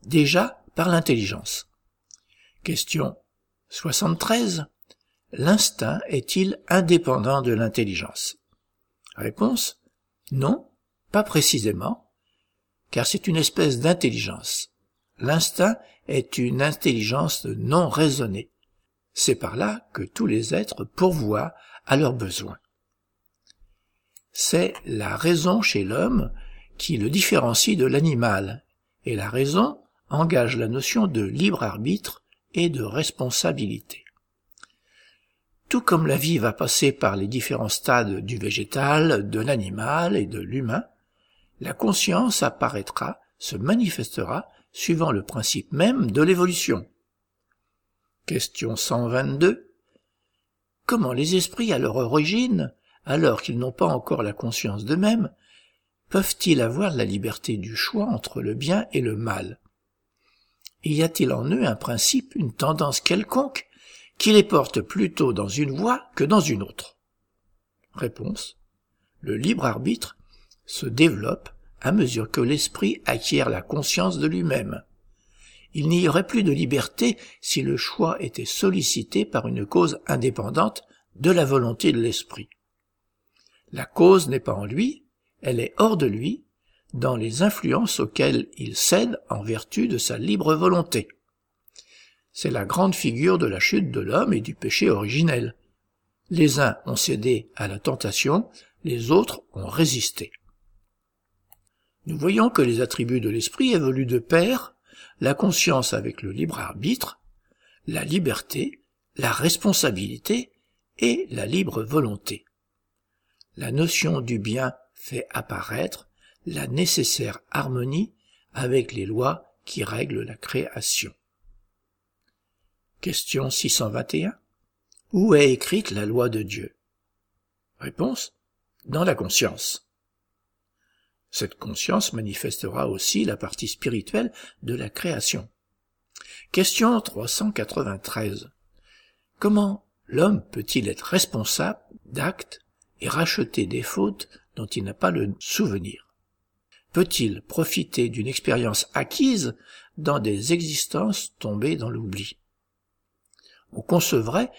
Déjà par l'intelligence. Question 73. L'instinct est-il indépendant de l'intelligence? Réponse Non, pas précisément, car c'est une espèce d'intelligence. L'instinct est une intelligence non raisonnée. C'est par là que tous les êtres pourvoient à leurs besoins. C'est la raison chez l'homme qui le différencie de l'animal, et la raison engage la notion de libre arbitre et de responsabilité. Tout comme la vie va passer par les différents stades du végétal, de l'animal et de l'humain, la conscience apparaîtra, se manifestera suivant le principe même de l'évolution. Question 122. Comment les esprits à leur origine, alors qu'ils n'ont pas encore la conscience d'eux-mêmes, peuvent-ils avoir la liberté du choix entre le bien et le mal? Y a-t-il en eux un principe, une tendance quelconque, qui les porte plutôt dans une voie que dans une autre Réponse. Le libre arbitre se développe à mesure que l'esprit acquiert la conscience de lui-même. Il n'y aurait plus de liberté si le choix était sollicité par une cause indépendante de la volonté de l'esprit. La cause n'est pas en lui, elle est hors de lui, dans les influences auxquelles il cède en vertu de sa libre volonté. C'est la grande figure de la chute de l'homme et du péché originel. Les uns ont cédé à la tentation, les autres ont résisté. Nous voyons que les attributs de l'esprit évoluent de pair, la conscience avec le libre arbitre, la liberté, la responsabilité et la libre volonté. La notion du bien fait apparaître la nécessaire harmonie avec les lois qui règlent la création. Question 621. Où est écrite la loi de Dieu? Réponse. Dans la conscience. Cette conscience manifestera aussi la partie spirituelle de la création. Question 393. Comment l'homme peut-il être responsable d'actes et racheter des fautes dont il n'a pas le souvenir? Peut-il profiter d'une expérience acquise dans des existences tombées dans l'oubli? On concevrait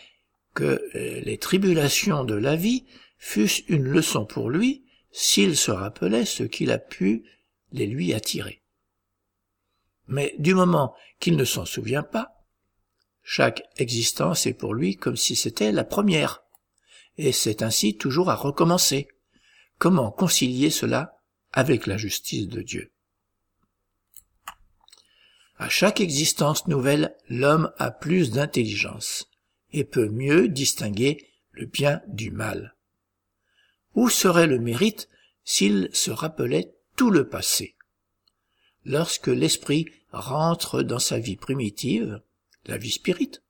que euh, les tribulations de la vie fussent une leçon pour lui s'il se rappelait ce qu'il a pu les lui attirer. Mais du moment qu'il ne s'en souvient pas, chaque existence est pour lui comme si c'était la première, et c'est ainsi toujours à recommencer. Comment concilier cela avec la justice de Dieu? À chaque existence nouvelle, l'homme a plus d'intelligence et peut mieux distinguer le bien du mal. Où serait le mérite s'il se rappelait tout le passé? Lorsque l'esprit rentre dans sa vie primitive, la vie spirite,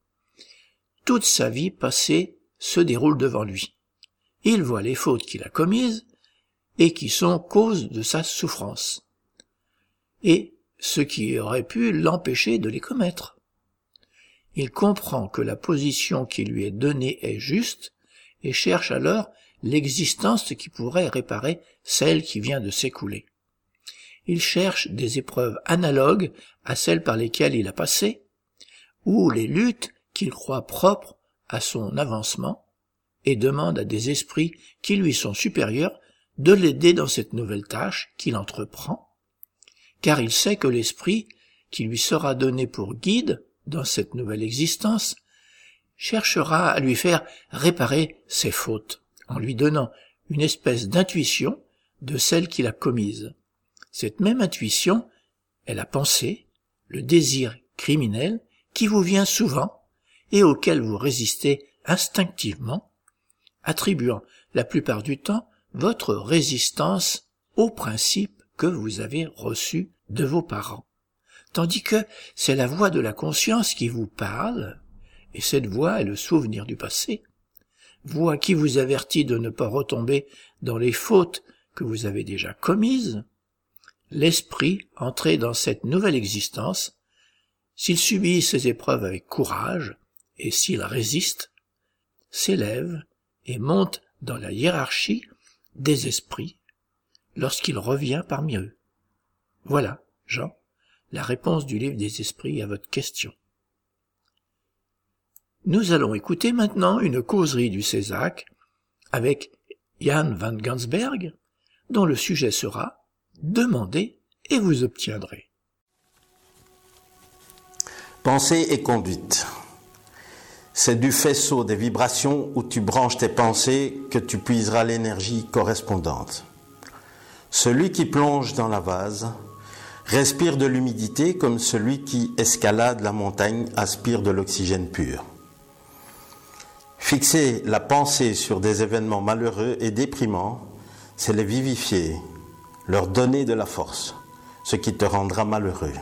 toute sa vie passée se déroule devant lui. Il voit les fautes qu'il a commises et qui sont cause de sa souffrance, et ce qui aurait pu l'empêcher de les commettre. Il comprend que la position qui lui est donnée est juste et cherche alors l'existence qui pourrait réparer celle qui vient de s'écouler. Il cherche des épreuves analogues à celles par lesquelles il a passé, ou les luttes qu'il croit propres à son avancement, et demande à des esprits qui lui sont supérieurs de l'aider dans cette nouvelle tâche qu'il entreprend, car il sait que l'esprit qui lui sera donné pour guide dans cette nouvelle existence cherchera à lui faire réparer ses fautes en lui donnant une espèce d'intuition de celle qu'il a commise. Cette même intuition est la pensée, le désir criminel qui vous vient souvent et auquel vous résistez instinctivement, attribuant la plupart du temps votre résistance au principe que vous avez reçu de vos parents. Tandis que c'est la voix de la conscience qui vous parle, et cette voix est le souvenir du passé, voix qui vous avertit de ne pas retomber dans les fautes que vous avez déjà commises, l'esprit entré dans cette nouvelle existence, s'il subit ces épreuves avec courage, et s'il résiste, s'élève et monte dans la hiérarchie des esprits lorsqu'il revient parmi eux Voilà, Jean, la réponse du livre des esprits à votre question. Nous allons écouter maintenant une causerie du Césac avec Jan van Gansberg, dont le sujet sera Demandez et vous obtiendrez. Pensée et conduite. C'est du faisceau des vibrations où tu branches tes pensées que tu puiseras l'énergie correspondante. Celui qui plonge dans la vase respire de l'humidité comme celui qui escalade la montagne aspire de l'oxygène pur. Fixer la pensée sur des événements malheureux et déprimants, c'est les vivifier, leur donner de la force, ce qui te rendra malheureux.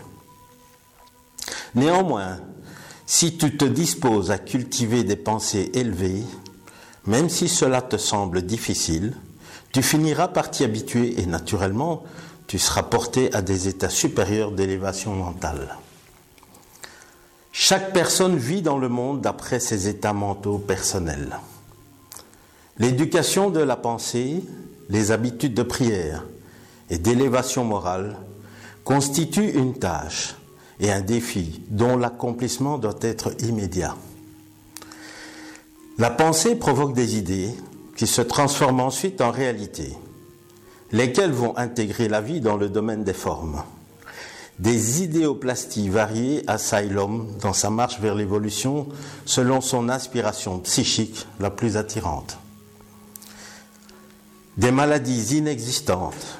Néanmoins, si tu te disposes à cultiver des pensées élevées, même si cela te semble difficile, tu finiras par t'y habituer et naturellement, tu seras porté à des états supérieurs d'élévation mentale. Chaque personne vit dans le monde d'après ses états mentaux personnels. L'éducation de la pensée, les habitudes de prière et d'élévation morale constituent une tâche et un défi dont l'accomplissement doit être immédiat. La pensée provoque des idées qui se transforment ensuite en réalité, lesquelles vont intégrer la vie dans le domaine des formes? Des idéoplasties variées assaillent l'homme dans sa marche vers l'évolution selon son inspiration psychique la plus attirante. Des maladies inexistantes,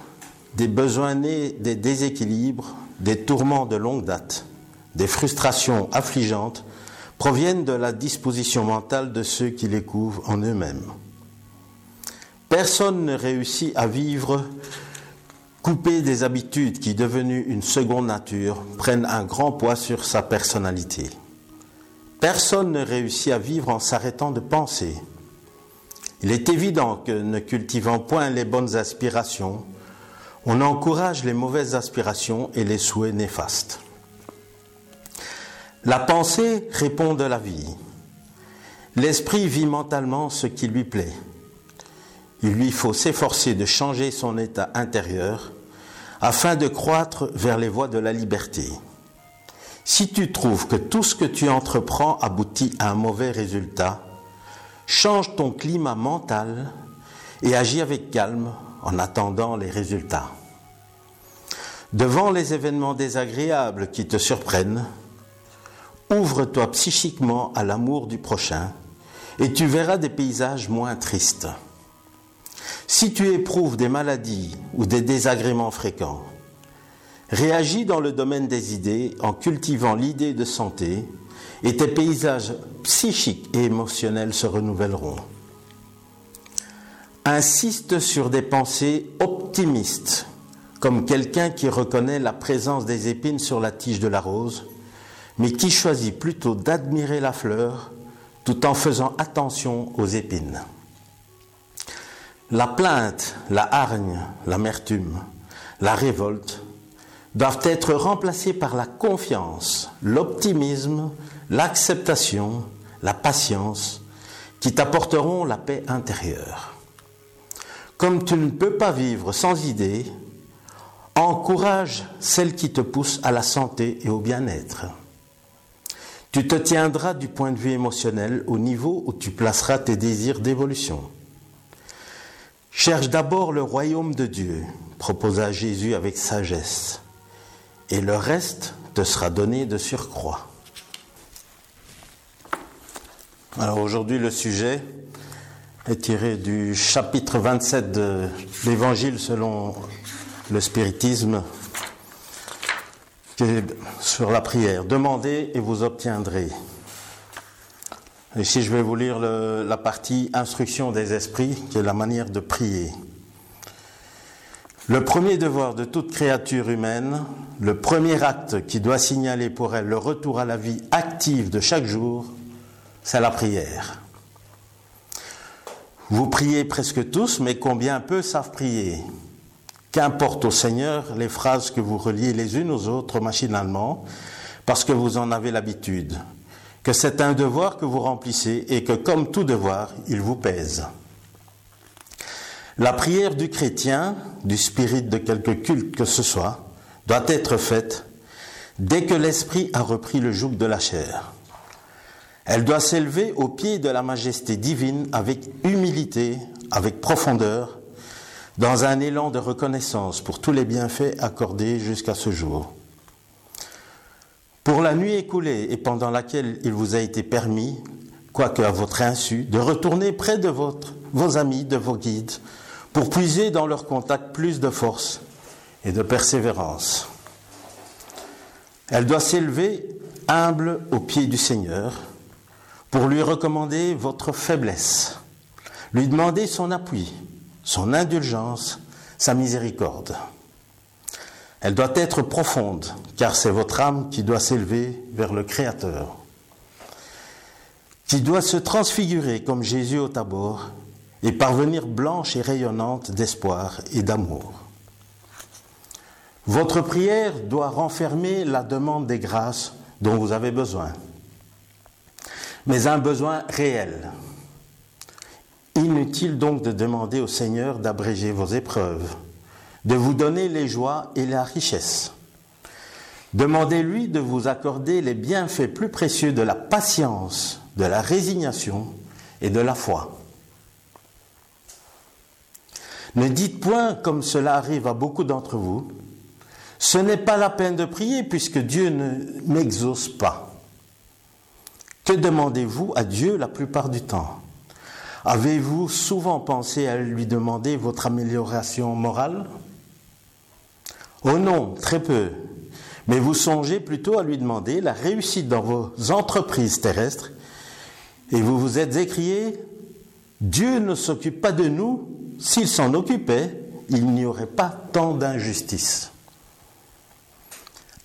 des besoins nés des déséquilibres, des tourments de longue date, des frustrations affligeantes proviennent de la disposition mentale de ceux qui les couvrent en eux-mêmes. Personne ne réussit à vivre coupé des habitudes qui, devenues une seconde nature, prennent un grand poids sur sa personnalité. Personne ne réussit à vivre en s'arrêtant de penser. Il est évident que ne cultivant point les bonnes aspirations, on encourage les mauvaises aspirations et les souhaits néfastes. La pensée répond de la vie. L'esprit vit mentalement ce qui lui plaît. Il lui faut s'efforcer de changer son état intérieur afin de croître vers les voies de la liberté. Si tu trouves que tout ce que tu entreprends aboutit à un mauvais résultat, change ton climat mental et agis avec calme en attendant les résultats. Devant les événements désagréables qui te surprennent, ouvre-toi psychiquement à l'amour du prochain et tu verras des paysages moins tristes. Si tu éprouves des maladies ou des désagréments fréquents, réagis dans le domaine des idées en cultivant l'idée de santé et tes paysages psychiques et émotionnels se renouvelleront. Insiste sur des pensées optimistes, comme quelqu'un qui reconnaît la présence des épines sur la tige de la rose, mais qui choisit plutôt d'admirer la fleur tout en faisant attention aux épines. La plainte, la hargne, l'amertume, la révolte doivent être remplacées par la confiance, l'optimisme, l'acceptation, la patience, qui t'apporteront la paix intérieure. Comme tu ne peux pas vivre sans idées, encourage celles qui te poussent à la santé et au bien-être. Tu te tiendras du point de vue émotionnel au niveau où tu placeras tes désirs d'évolution. Cherche d'abord le royaume de Dieu, proposa Jésus avec sagesse, et le reste te sera donné de surcroît. Alors aujourd'hui, le sujet est tiré du chapitre 27 de l'Évangile selon le spiritisme, sur la prière. Demandez et vous obtiendrez. Ici, je vais vous lire la partie instruction des esprits, qui est la manière de prier. Le premier devoir de toute créature humaine, le premier acte qui doit signaler pour elle le retour à la vie active de chaque jour, c'est la prière. Vous priez presque tous, mais combien peu savent prier Qu'importe au Seigneur les phrases que vous reliez les unes aux autres machinalement, parce que vous en avez l'habitude que c'est un devoir que vous remplissez et que comme tout devoir, il vous pèse. La prière du chrétien, du spirit de quelque culte que ce soit, doit être faite dès que l'esprit a repris le joug de la chair. Elle doit s'élever au pied de la majesté divine avec humilité, avec profondeur, dans un élan de reconnaissance pour tous les bienfaits accordés jusqu'à ce jour. Pour la nuit écoulée et pendant laquelle il vous a été permis, quoique à votre insu, de retourner près de votre, vos amis, de vos guides, pour puiser dans leur contact plus de force et de persévérance. Elle doit s'élever humble au pied du Seigneur pour lui recommander votre faiblesse, lui demander son appui, son indulgence, sa miséricorde. Elle doit être profonde, car c'est votre âme qui doit s'élever vers le Créateur, qui doit se transfigurer comme Jésus au tabord et parvenir blanche et rayonnante d'espoir et d'amour. Votre prière doit renfermer la demande des grâces dont vous avez besoin, mais un besoin réel. Inutile donc de demander au Seigneur d'abréger vos épreuves, de vous donner les joies et la richesse. Demandez-lui de vous accorder les bienfaits plus précieux de la patience, de la résignation et de la foi. Ne dites point, comme cela arrive à beaucoup d'entre vous, ce n'est pas la peine de prier puisque Dieu ne m'exauce pas. Que demandez-vous à Dieu la plupart du temps? Avez-vous souvent pensé à lui demander votre amélioration morale? Oh non, très peu. Mais vous songez plutôt à lui demander la réussite dans vos entreprises terrestres et vous vous êtes écrié, Dieu ne s'occupe pas de nous, s'il s'en occupait, il n'y aurait pas tant d'injustice.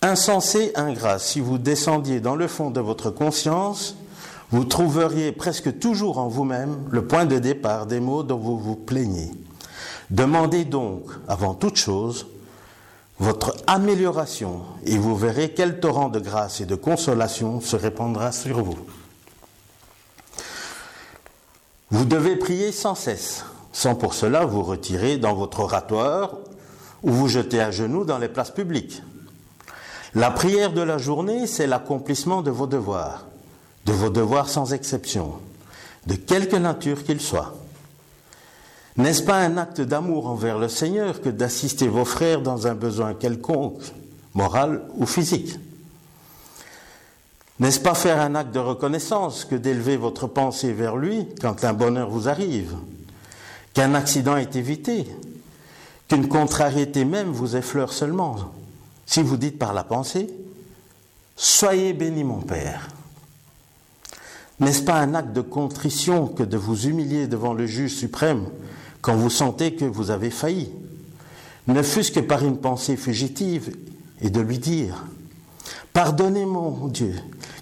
Insensé, ingrat, si vous descendiez dans le fond de votre conscience, vous trouveriez presque toujours en vous-même le point de départ des mots dont vous vous plaignez. Demandez donc, avant toute chose, votre amélioration et vous verrez quel torrent de grâce et de consolation se répandra sur vous. Vous devez prier sans cesse, sans pour cela vous retirer dans votre oratoire ou vous jeter à genoux dans les places publiques. La prière de la journée, c'est l'accomplissement de vos devoirs, de vos devoirs sans exception, de quelque nature qu'ils soient. N'est-ce pas un acte d'amour envers le Seigneur que d'assister vos frères dans un besoin quelconque, moral ou physique N'est-ce pas faire un acte de reconnaissance que d'élever votre pensée vers lui quand un bonheur vous arrive Qu'un accident est évité Qu'une contrariété même vous effleure seulement Si vous dites par la pensée Soyez béni mon Père. N'est-ce pas un acte de contrition que de vous humilier devant le juge suprême quand vous sentez que vous avez failli, ne fût-ce que par une pensée fugitive, et de lui dire Pardonnez mon Dieu,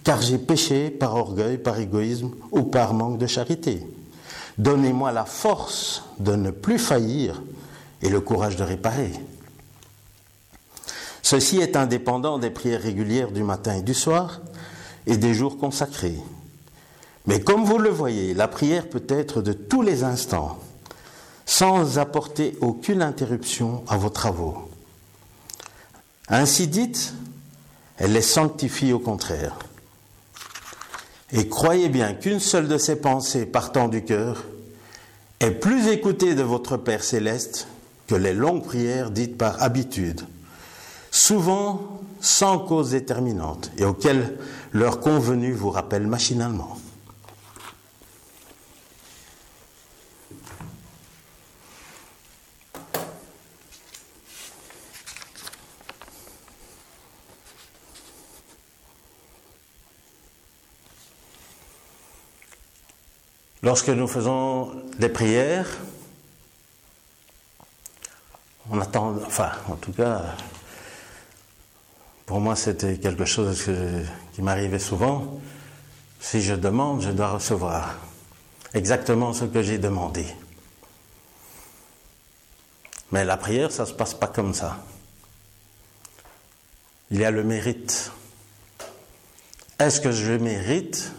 car j'ai péché par orgueil, par égoïsme ou par manque de charité. Donnez-moi la force de ne plus faillir et le courage de réparer. Ceci est indépendant des prières régulières du matin et du soir et des jours consacrés. Mais comme vous le voyez, la prière peut être de tous les instants sans apporter aucune interruption à vos travaux. Ainsi dite, elle les sanctifie au contraire. Et croyez bien qu'une seule de ces pensées partant du cœur est plus écoutée de votre Père céleste que les longues prières dites par habitude, souvent sans cause déterminante et auxquelles leur convenu vous rappelle machinalement. Lorsque nous faisons des prières, on attend, enfin, en tout cas, pour moi, c'était quelque chose qui m'arrivait souvent. Si je demande, je dois recevoir exactement ce que j'ai demandé. Mais la prière, ça ne se passe pas comme ça. Il y a le mérite. Est-ce que je mérite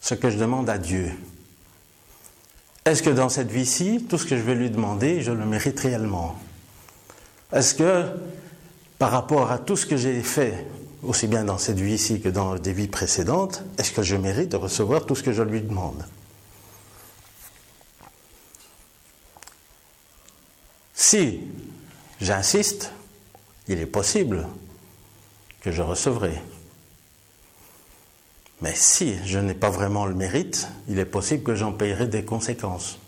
ce que je demande à Dieu? Est-ce que dans cette vie-ci, tout ce que je vais lui demander, je le mérite réellement? Est-ce que par rapport à tout ce que j'ai fait, aussi bien dans cette vie-ci que dans des vies précédentes, est-ce que je mérite de recevoir tout ce que je lui demande? Si j'insiste, il est possible que je recevrai. Mais si je n'ai pas vraiment le mérite, il est possible que j'en payerai des conséquences.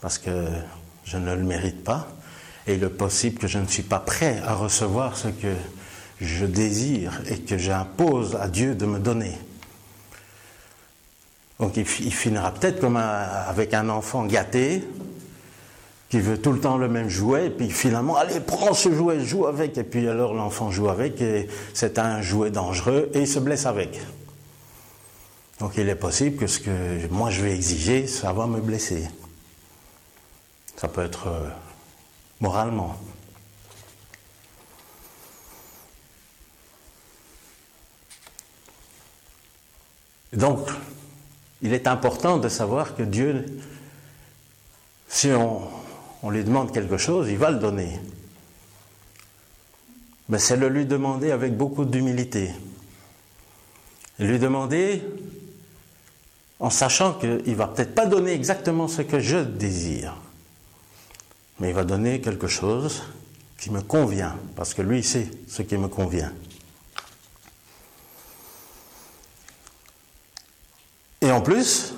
Parce que je ne le mérite pas. Et il est possible que je ne suis pas prêt à recevoir ce que je désire et que j'impose à Dieu de me donner. Donc il, finira peut-être comme avec un enfant gâté qui veut tout le temps le même jouet, et puis finalement, allez, prends ce jouet, joue avec, et puis alors l'enfant joue avec, et c'est un jouet dangereux, et il se blesse avec. Donc il est possible que ce que moi je vais exiger, ça va me blesser. Ça peut être euh, moralement. Donc, il est important de savoir que Dieu, si on, on lui demande quelque chose, il va le donner. Mais c'est le lui demander avec beaucoup d'humilité. Lui demander en sachant qu'il ne va peut-être pas donner exactement ce que je désire, mais il va donner quelque chose qui me convient, parce que lui sait ce qui me convient. Et en plus,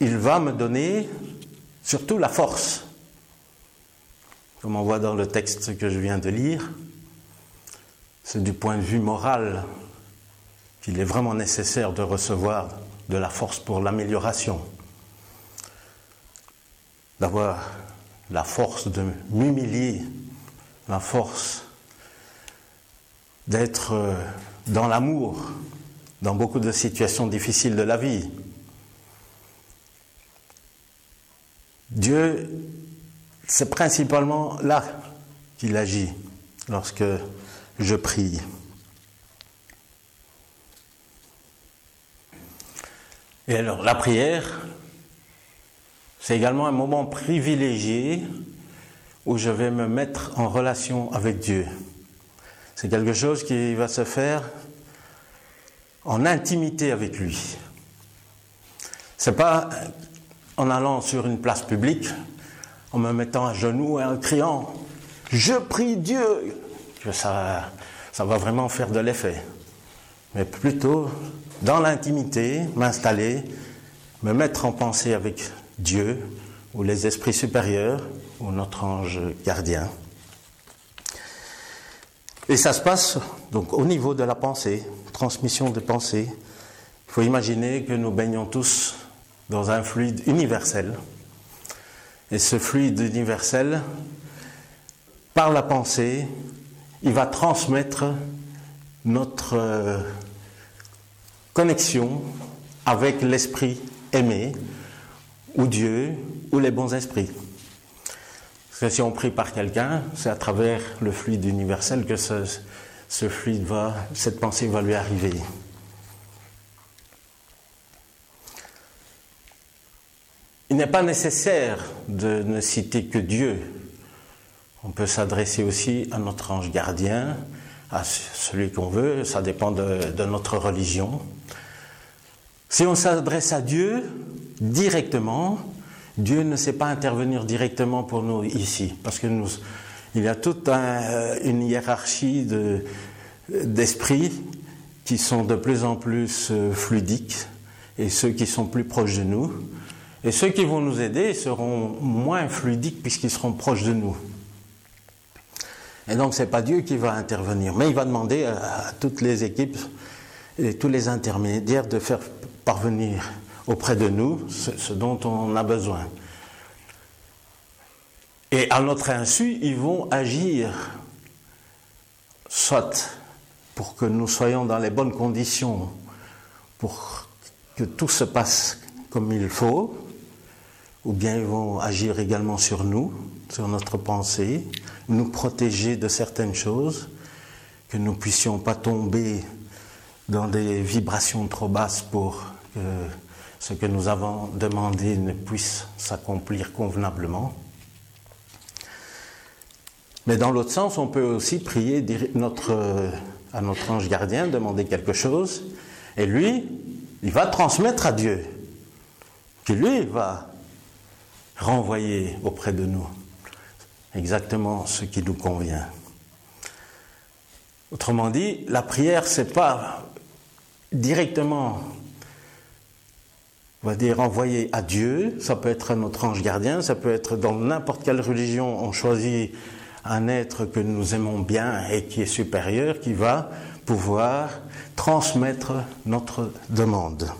il va me donner surtout la force. Comme on voit dans le texte que je viens de lire, c'est du point de vue moral qu'il est vraiment nécessaire de recevoir de la force pour l'amélioration, d'avoir la force de m'humilier, la force d'être euh, dans l'amour dans beaucoup de situations difficiles de la vie. Dieu, c'est principalement là qu'il agit lorsque je prie. Et alors, la prière, c'est également un moment privilégié où je vais me mettre en relation avec Dieu. C'est quelque chose qui va se faire en intimité avec lui. C'est pas en allant sur une place publique, en me mettant à genoux et en criant Je prie Dieu que ça, ça va vraiment faire de l'effet. Mais plutôt dans l'intimité, m'installer, me mettre en pensée avec Dieu ou les esprits supérieurs ou notre ange gardien. Et ça se passe donc au niveau de la pensée, transmission de pensée. Il faut imaginer que nous baignons tous dans un fluide universel. Et ce fluide universel, par la pensée, il va transmettre notre euh, connexion avec l'esprit aimé, ou Dieu, ou les bons esprits. Parce que si on prie par quelqu'un, c'est à travers le fluide universel que ce, ce fluide va, cette pensée va lui arriver. Il n'est pas nécessaire de ne citer que Dieu. On peut s'adresser aussi à notre ange gardien, à celui qu'on veut, ça dépend de, notre religion. Si on s'adresse à Dieu directement, Dieu ne sait pas intervenir directement pour nous ici, parce que il y a toute une hiérarchie d'esprits qui sont de plus en plus euh, fluidiques et ceux qui sont plus proches de nous. Et ceux qui vont nous aider seront moins fluidiques puisqu'ils seront proches de nous. Et donc, ce n'est pas Dieu qui va intervenir, mais il va demander à, toutes les équipes et tous les intermédiaires de faire parvenir auprès de nous ce, dont on a besoin. Et à notre insu, ils vont agir, soit pour que nous soyons dans les bonnes conditions, pour que tout se passe comme il faut, ou bien ils vont agir également sur nous, sur notre pensée, nous protéger de certaines choses, que nous puissions pas tomber dans des vibrations trop basses pour que ce que nous avons demandé ne puisse s'accomplir convenablement. Mais dans l'autre sens, on peut aussi prier notre, à notre ange gardien, demander quelque chose, et lui, il va transmettre à Dieu, qui lui va renvoyer auprès de nous exactement ce qui nous convient. Autrement dit, la prière, c'est pas directement, on va dire, envoyé à Dieu. Ça peut être notre ange gardien, ça peut être dans n'importe quelle religion, on choisit un être que nous aimons bien et qui est supérieur, qui va pouvoir transmettre notre demande.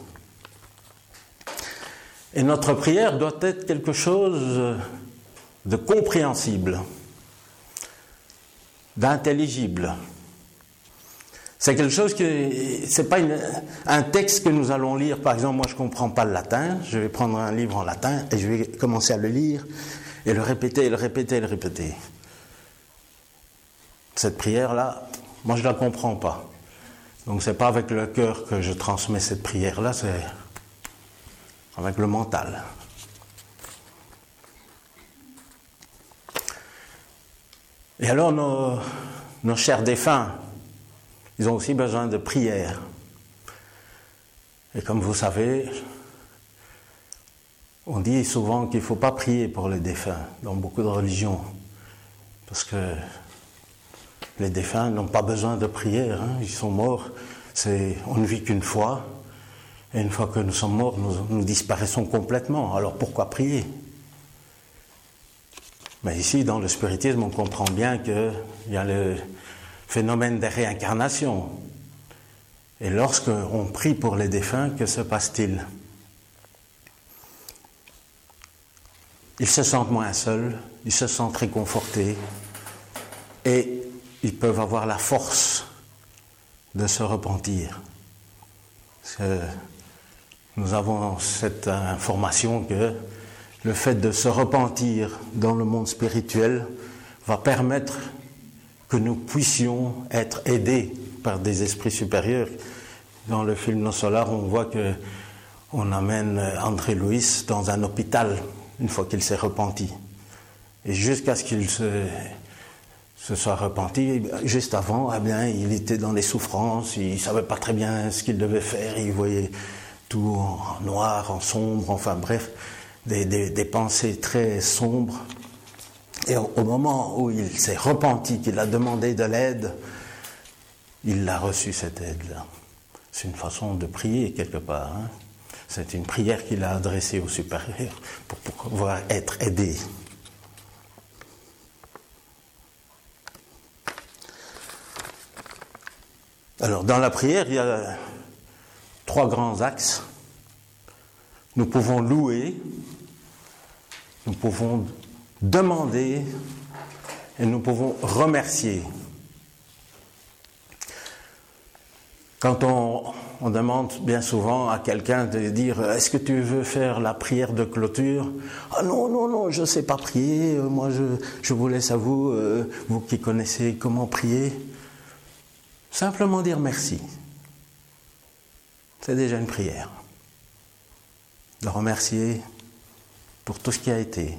Et notre prière doit être quelque chose de compréhensible, d'intelligible. C'est quelque chose que c'est pas un texte que nous allons lire. Par exemple, moi je comprends pas le latin, je vais prendre un livre en latin et je vais commencer à le lire et le répéter, le répéter, le répéter. Cette prière là, moi je la comprends pas. Donc c'est pas avec le cœur que je transmets cette prière là, c'est avec le mental. Et alors nos, chers défunts, ils ont aussi besoin de prière. Et comme vous savez, on dit souvent qu'il ne faut pas prier pour les défunts dans beaucoup de religions, parce que les défunts n'ont pas besoin de prière, hein. ils sont morts, on ne vit qu'une fois, et une fois que nous sommes morts, nous disparaissons complètement, alors pourquoi prier? Mais ici, dans le spiritisme, on comprend bien qu'il y a le phénomène des réincarnations. Et lorsque on prie pour les défunts, que se passe-t-il? Ils se sentent moins seuls, ils se sentent réconfortés et ils peuvent avoir la force de se repentir. nous avons cette information que le fait de se repentir dans le monde spirituel va permettre que nous puissions être aidés par des esprits supérieurs. Dans le film Nos Solar, on voit que on amène André Louis dans un hôpital une fois qu'il s'est repenti. Et jusqu'à ce qu'il se, soit repenti, juste avant, eh bien, il était dans les souffrances, il ne savait pas très bien ce qu'il devait faire, il voyait tout en noir, en sombre, enfin bref des, pensées très sombres. Et au, moment où il s'est repenti, qu'il a demandé de l'aide, il a reçu cette aide-là. C'est une façon de prier quelque part. Hein. C'est une prière qu'il a adressée au supérieur pour pouvoir être aidé. Alors, dans la prière, il y a trois grands axes. Nous pouvons louer, nous pouvons demander et nous pouvons remercier. Quand on, demande bien souvent à quelqu'un de dire Est-ce que tu veux faire la prière de clôture? Ah non, non, non, je ne sais pas prier. Moi, je, vous laisse à vous, euh, vous qui connaissez comment prier. Simplement dire merci. C'est déjà une prière de remercier pour tout ce qui a été,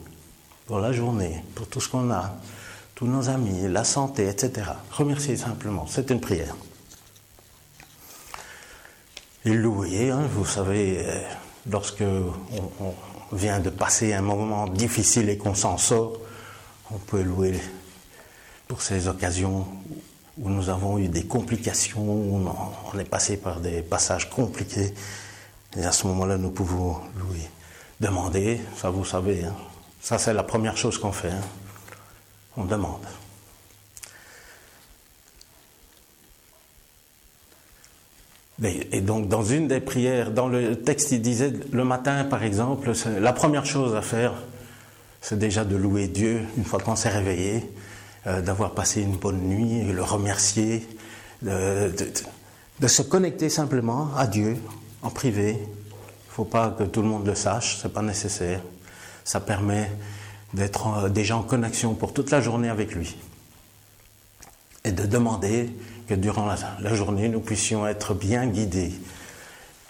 pour la journée, pour tout ce qu'on a, tous nos amis, la santé, etc. Remercier simplement, c'est une prière. Et louer, hein, vous savez, euh, lorsque on, vient de passer un moment difficile et qu'on s'en sort, on peut louer pour ces occasions où nous avons eu des complications, où on est passé par des passages compliqués. Et à ce moment-là, nous pouvons louer. Demander, ça vous savez, hein. ça c'est la première chose qu'on fait. Hein. On demande. Et donc, dans une des prières, dans le texte, il disait le matin, par exemple, la première chose à faire, c'est déjà de louer Dieu une fois qu'on s'est réveillé, euh, d'avoir passé une bonne nuit, le remercier, de, de, se connecter simplement à Dieu en privé. Il ne faut pas que tout le monde le sache, ce n'est pas nécessaire. Ça permet d'être euh, déjà en connexion pour toute la journée avec lui. Et de demander que durant la, journée, nous puissions être bien guidés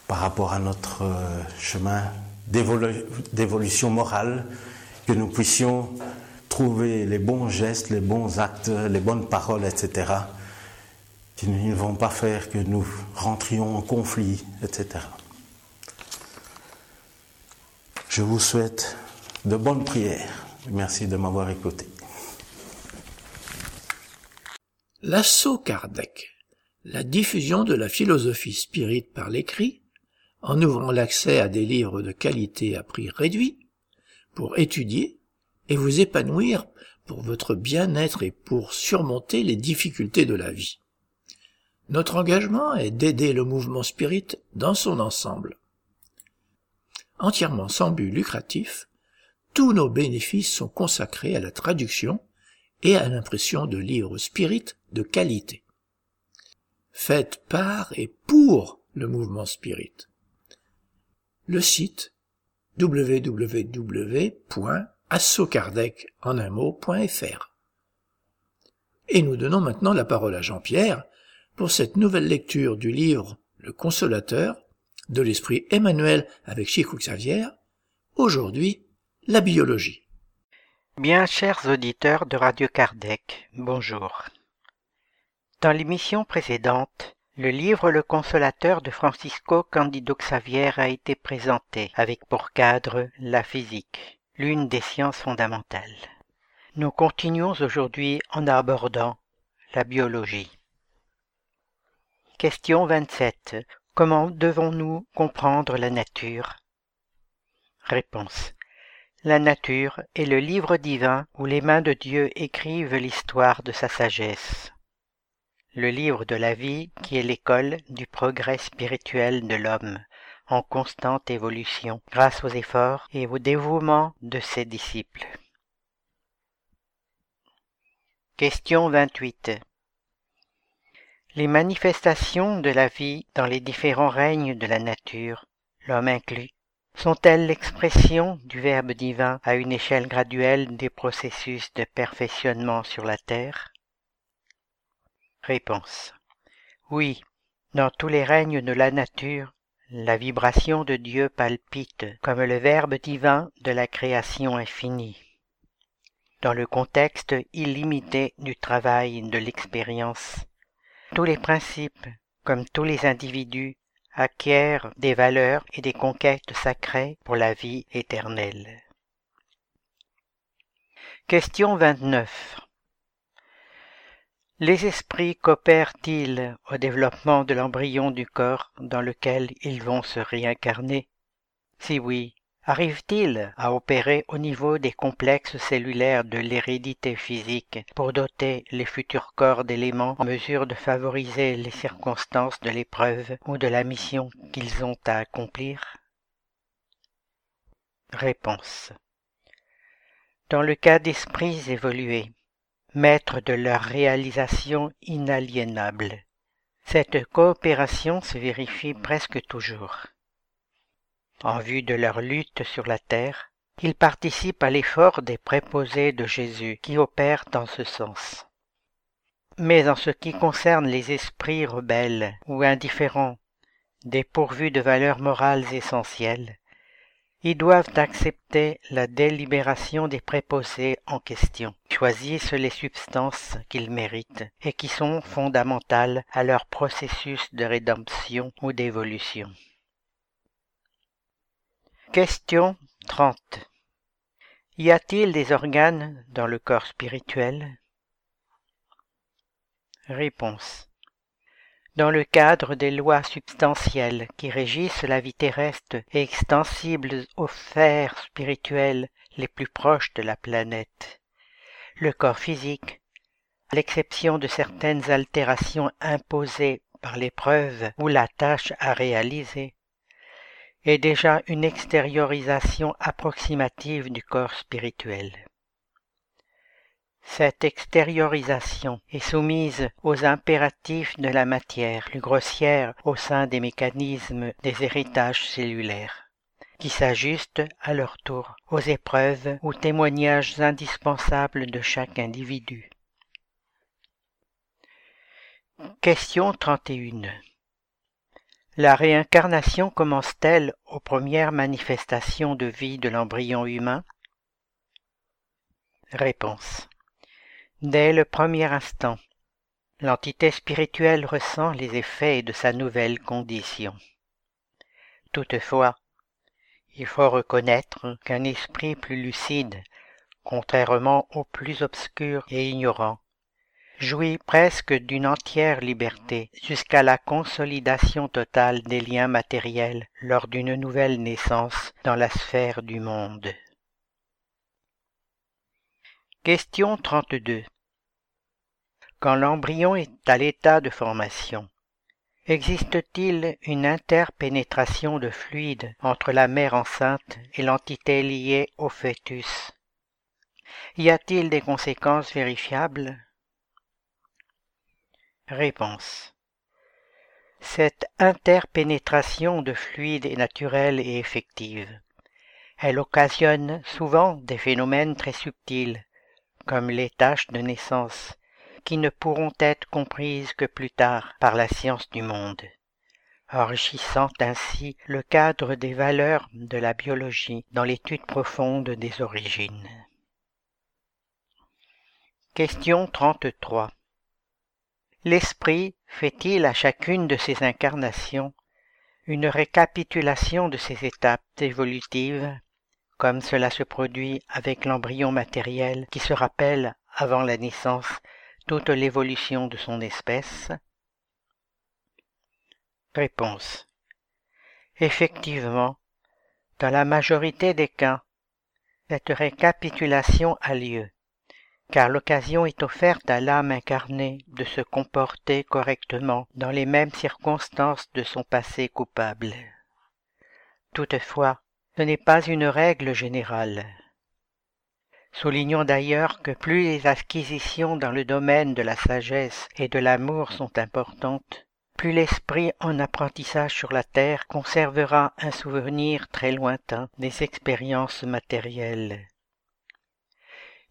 par rapport à notre euh, chemin d'évolution morale, que nous puissions trouver les bons gestes, les bons actes, les bonnes paroles, etc., ne vont pas faire que nous rentrions en conflit, etc. Je vous souhaite de bonnes prières. Merci de m'avoir écouté. L'assaut Kardec, la diffusion de la philosophie spirit par l'écrit, en ouvrant l'accès à des livres de qualité à prix réduit, pour étudier et vous épanouir pour votre bien-être et pour surmonter les difficultés de la vie. Notre engagement est d'aider le mouvement spirit dans son ensemble. Entièrement sans but lucratif, tous nos bénéfices sont consacrés à la traduction et à l'impression de livres spirit de qualité. Faites par et pour le mouvement spirit. Le site www.assokardec en un mot.fr. Et nous donnons maintenant la parole à Jean-Pierre pour cette nouvelle lecture du livre Le Consolateur de l'Esprit Emmanuel avec Chico Xavier, aujourd'hui la biologie. Bien chers auditeurs de Radio Kardec, bonjour. Dans l'émission précédente, le livre Le Consolateur de Francisco Candido Xavier a été présenté avec pour cadre la physique, l'une des sciences fondamentales. Nous continuons aujourd'hui en abordant la biologie. Question 27. Comment devons-nous comprendre la nature? Réponse. La nature est le livre divin où les mains de Dieu écrivent l'histoire de sa sagesse. Le livre de la vie qui est l'école du progrès spirituel de l'homme en constante évolution grâce aux efforts et au dévouement de ses disciples. Question 28. Les manifestations de la vie dans les différents règnes de la nature, l'homme inclus, sont-elles l'expression du Verbe divin à une échelle graduelle des processus de perfectionnement sur la terre? Réponse. Oui, dans tous les règnes de la nature, la vibration de Dieu palpite comme le Verbe divin de la création infinie. Dans le contexte illimité du travail de l'expérience, tous les principes, comme tous les individus, acquièrent des valeurs et des conquêtes sacrées pour la vie éternelle. Question 29. Les esprits coopèrent-ils au développement de l'embryon du corps dans lequel ils vont se réincarner? Si oui, Arrive-t-il à opérer au niveau des complexes cellulaires de l'hérédité physique pour doter les futurs corps d'éléments en mesure de favoriser les circonstances de l'épreuve ou de la mission qu'ils ont à accomplir? Réponse. Dans le cas d'esprits évolués, maîtres de leur réalisation inaliénable, cette coopération se vérifie presque toujours. En vue de leur lutte sur la terre, ils participent à l'effort des préposés de Jésus qui opèrent dans ce sens. Mais en ce qui concerne les esprits rebelles ou indifférents, dépourvus de valeurs morales essentielles, ils doivent accepter la délibération des préposés en question, choisissent les substances qu'ils méritent et qui sont fondamentales à leur processus de rédemption ou d'évolution. Question 30. Y a-t-il des organes dans le corps spirituel? Réponse. Dans le cadre des lois substantielles qui régissent la vie terrestre et extensibles aux sphères spirituelles les plus proches de la planète, le corps physique, à l'exception de certaines altérations imposées par l'épreuve ou la tâche à réaliser, est déjà une extériorisation approximative du corps spirituel. Cette extériorisation est soumise aux impératifs de la matière plus grossière au sein des mécanismes des héritages cellulaires, qui s'ajustent à leur tour aux épreuves ou témoignages indispensables de chaque individu. Question 31. La réincarnation commence-t-elle aux premières manifestations de vie de l'embryon humain? Réponse. Dès le premier instant, l'entité spirituelle ressent les effets de sa nouvelle condition. Toutefois, il faut reconnaître qu'un esprit plus lucide, contrairement au plus obscur et ignorant, jouit presque d'une entière liberté jusqu'à la consolidation totale des liens matériels lors d'une nouvelle naissance dans la sphère du monde. Question 32. Quand l'embryon est à l'état de formation, existe-t-il une interpénétration de fluide entre la mère enceinte et l'entité liée au fœtus? Y a-t-il des conséquences vérifiables? Réponse. Cette interpénétration de fluide est naturelle et effective. Elle occasionne souvent des phénomènes très subtils, comme les tâches de naissance, qui ne pourront être comprises que plus tard par la science du monde, enrichissant ainsi le cadre des valeurs de la biologie dans l'étude profonde des origines. Question 33. L'esprit fait-il à chacune de ses incarnations une récapitulation de ses étapes évolutives comme cela se produit avec l'embryon matériel qui se rappelle, avant la naissance, toute l'évolution de son espèce? Réponse. Effectivement, dans la majorité des cas, cette récapitulation a lieu, car l'occasion est offerte à l'âme incarnée de se comporter correctement dans les mêmes circonstances de son passé coupable. Toutefois, ce n'est pas une règle générale. Soulignons d'ailleurs que plus les acquisitions dans le domaine de la sagesse et de l'amour sont importantes, plus l'esprit en apprentissage sur la terre conservera un souvenir très lointain des expériences matérielles.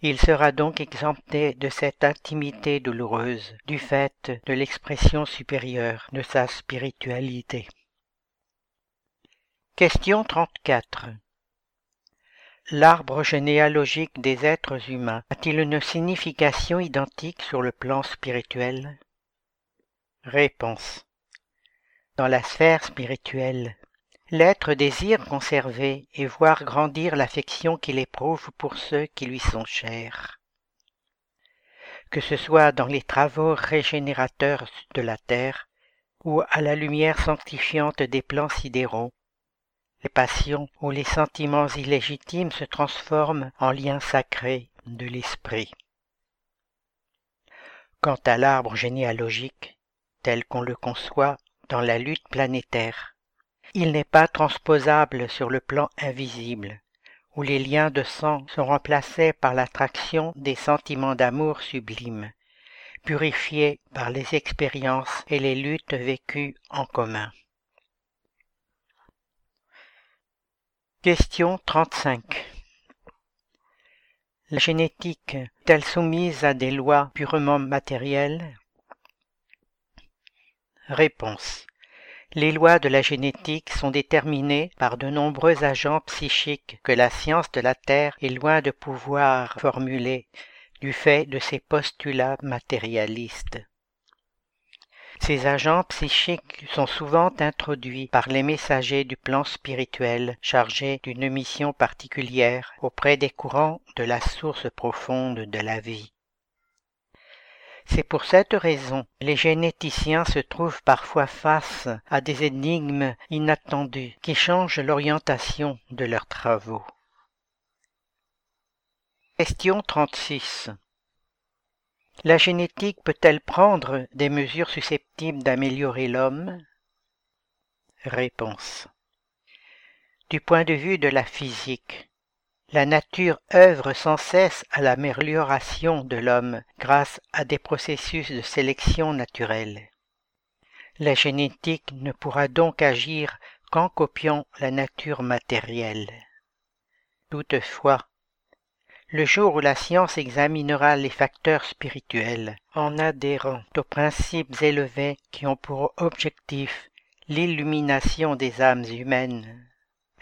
Il sera donc exempté de cette intimité douloureuse du fait de l'expression supérieure de sa spiritualité. Question 34. L'arbre généalogique des êtres humains a-t-il une signification identique sur le plan spirituel? Réponse. Dans la sphère spirituelle, l'être désire conserver et voir grandir l'affection qu'il éprouve pour ceux qui lui sont chers. Que ce soit dans les travaux régénérateurs de la terre ou à la lumière sanctifiante des plans sidéraux, les passions ou les sentiments illégitimes se transforment en liens sacrés de l'esprit. Quant à l'arbre généalogique, tel qu'on le conçoit dans la lutte planétaire, il n'est pas transposable sur le plan invisible, où les liens de sang sont remplacés par l'attraction des sentiments d'amour sublimes, purifiés par les expériences et les luttes vécues en commun. Question 35. La génétique est-elle soumise à des lois purement matérielles? Réponse. Les lois de la génétique sont déterminées par de nombreux agents psychiques que la science de la Terre est loin de pouvoir formuler du fait de ses postulats matérialistes. Ces agents psychiques sont souvent introduits par les messagers du plan spirituel chargés d'une mission particulière auprès des courants de la source profonde de la vie. C'est pour cette raison les généticiens se trouvent parfois face à des énigmes inattendues qui changent l'orientation de leurs travaux. Question 36. La génétique peut-elle prendre des mesures susceptibles d'améliorer l'homme? Réponse. Du point de vue de la physique, la nature œuvre sans cesse à l'amélioration de l'homme grâce à des processus de sélection naturelle. La génétique ne pourra donc agir qu'en copiant la nature matérielle. Toutefois, le jour où la science examinera les facteurs spirituels en adhérant aux principes élevés qui ont pour objectif l'illumination des âmes humaines.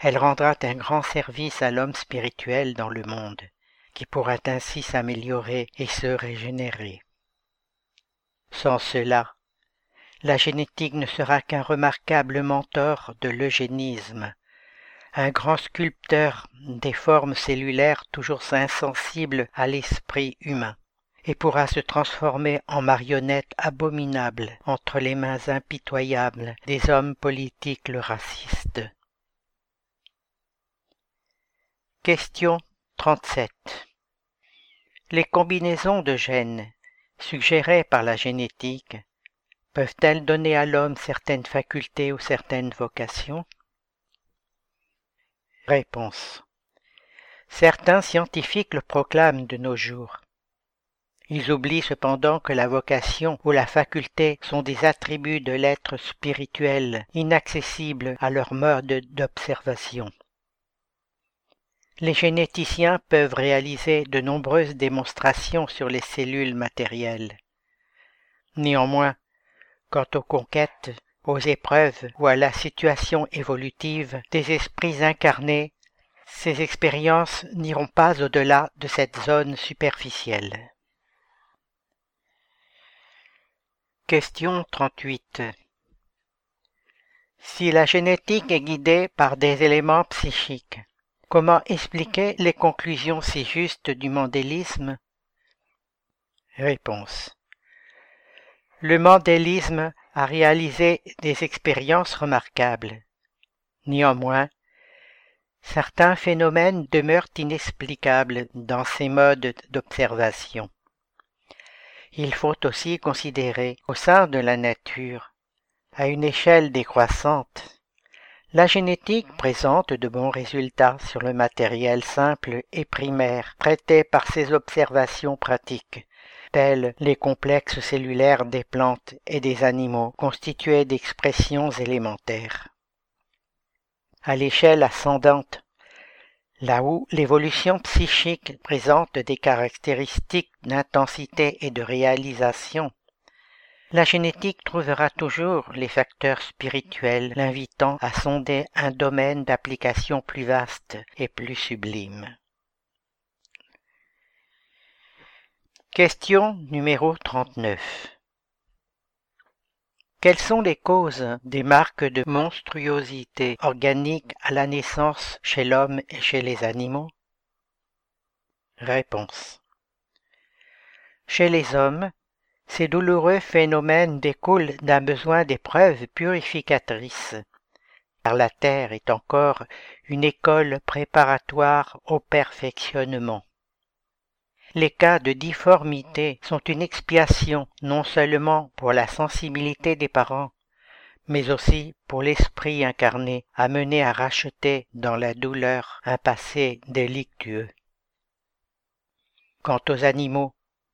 Elle rendra un grand service à l'homme spirituel dans le monde, qui pourra ainsi s'améliorer et se régénérer. Sans cela, la génétique ne sera qu'un remarquable mentor de l'eugénisme, un grand sculpteur des formes cellulaires toujours insensibles à l'esprit humain, et pourra se transformer en marionnette abominable entre les mains impitoyables des hommes politiques racistes. Question 37 Les combinaisons de gènes suggérées par la génétique peuvent-elles donner à l'homme certaines facultés ou certaines vocations? Réponse. Certains scientifiques le proclament de nos jours. Ils oublient cependant que la vocation ou la faculté sont des attributs de l'être spirituel inaccessibles à leur mode d'observation. Les généticiens peuvent réaliser de nombreuses démonstrations sur les cellules matérielles. Néanmoins, quant aux conquêtes, aux épreuves ou à la situation évolutive des esprits incarnés, ces expériences n'iront pas au-delà de cette zone superficielle. Question 38 Si la génétique est guidée par des éléments psychiques, comment expliquer les conclusions si justes du mandélisme? Réponse Le mandélisme a réalisé des expériences remarquables. Néanmoins, certains phénomènes demeurent inexplicables dans ces modes d'observation. Il faut aussi considérer, au sein de la nature, à une échelle décroissante, la génétique présente de bons résultats sur le matériel simple et primaire traité par ses observations pratiques tels les complexes cellulaires des plantes et des animaux constitués d'expressions élémentaires. À l'échelle ascendante, là où l'évolution psychique présente des caractéristiques d'intensité et de réalisation, la génétique trouvera toujours les facteurs spirituels l'invitant à sonder un domaine d'application plus vaste et plus sublime. Question numéro 39. Quelles sont les causes des marques de monstruosité organique à la naissance chez l'homme et chez les animaux? Réponse. Chez les hommes, ces douloureux phénomènes découlent d'un besoin d'épreuves purificatrices, car la terre est encore une école préparatoire au perfectionnement. Les cas de difformité sont une expiation non seulement pour la sensibilité des parents, mais aussi pour l'esprit incarné amené à racheter dans la douleur un passé délictueux. Quant aux animaux,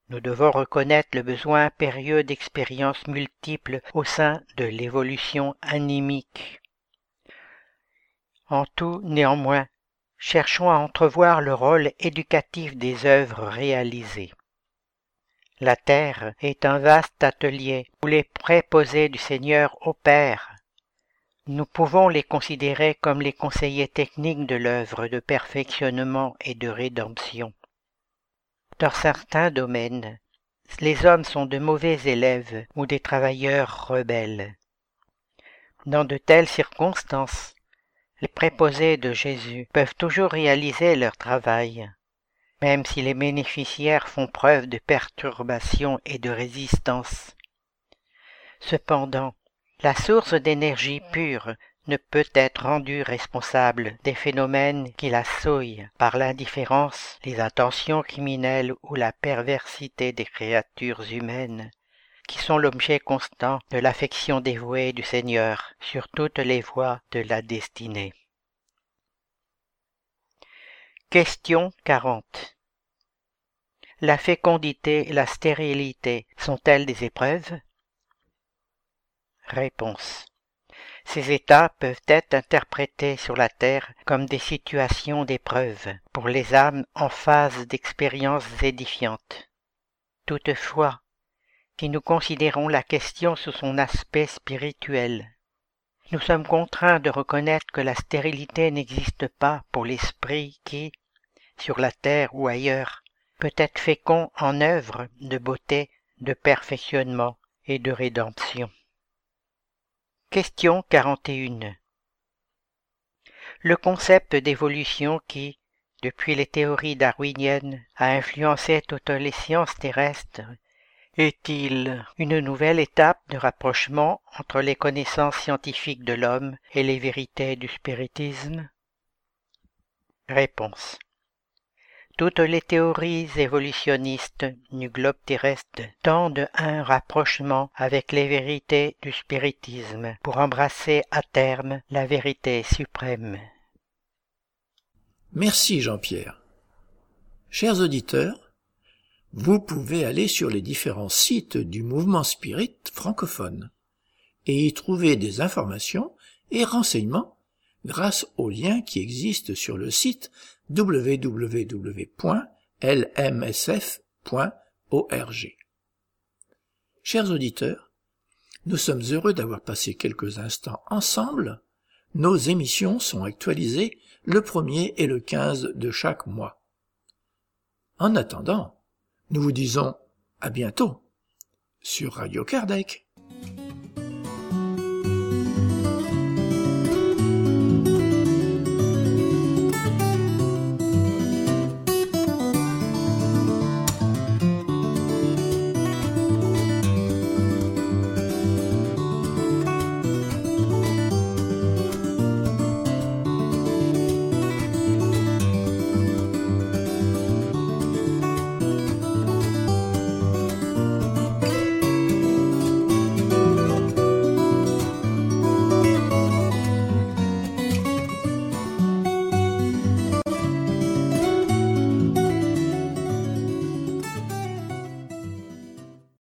nous devons reconnaître le besoin impérieux d'expériences multiples au sein de l'évolution animique. En tout, néanmoins, cherchons à entrevoir le rôle éducatif des œuvres réalisées. La terre est un vaste atelier où les préposés du Seigneur opèrent. Nous pouvons les considérer comme les conseillers techniques de l'œuvre de perfectionnement et de rédemption. Dans certains domaines, les hommes sont de mauvais élèves ou des travailleurs rebelles. Dans de telles circonstances, les préposés de Jésus peuvent toujours réaliser leur travail, même si les bénéficiaires font preuve de perturbation et de résistance. Cependant, la source d'énergie pure ne peut être rendue responsable des phénomènes qui la souillent par l'indifférence, les intentions criminelles ou la perversité des créatures humaines qui sont l'objet constant de l'affection dévouée du Seigneur sur toutes les voies de la destinée. Question 40 La fécondité et la stérilité sont-elles des épreuves? Réponse ces états peuvent être interprétés sur la terre comme des situations d'épreuve pour les âmes en phase d'expériences édifiantes. Toutefois, si nous considérons la question sous son aspect spirituel, Nous sommes contraints de reconnaître que la stérilité n'existe pas pour l'esprit qui, sur la terre ou ailleurs, peut être fécond en œuvres de beauté, de perfectionnement et de rédemption. Question 41. Le concept d'évolution qui, depuis les théories darwiniennes, a influencé toutes les sciences terrestres, est-il une nouvelle étape de rapprochement entre les connaissances scientifiques de l'homme et les vérités du spiritisme? Réponse. Toutes les théories évolutionnistes du globe terrestre tendent à un rapprochement avec les vérités du spiritisme pour embrasser à terme la vérité suprême. Merci Jean-Pierre. Chers auditeurs, vous pouvez aller sur les différents sites du mouvement spirit francophone et y trouver des informations et renseignements grâce aux liens qui existent sur le site www.lmsf.org. Chers auditeurs, nous sommes heureux d'avoir passé quelques instants ensemble. Nos émissions sont actualisées le premier et le 15 de chaque mois. En attendant, nous vous disons à bientôt sur Radio Kardec.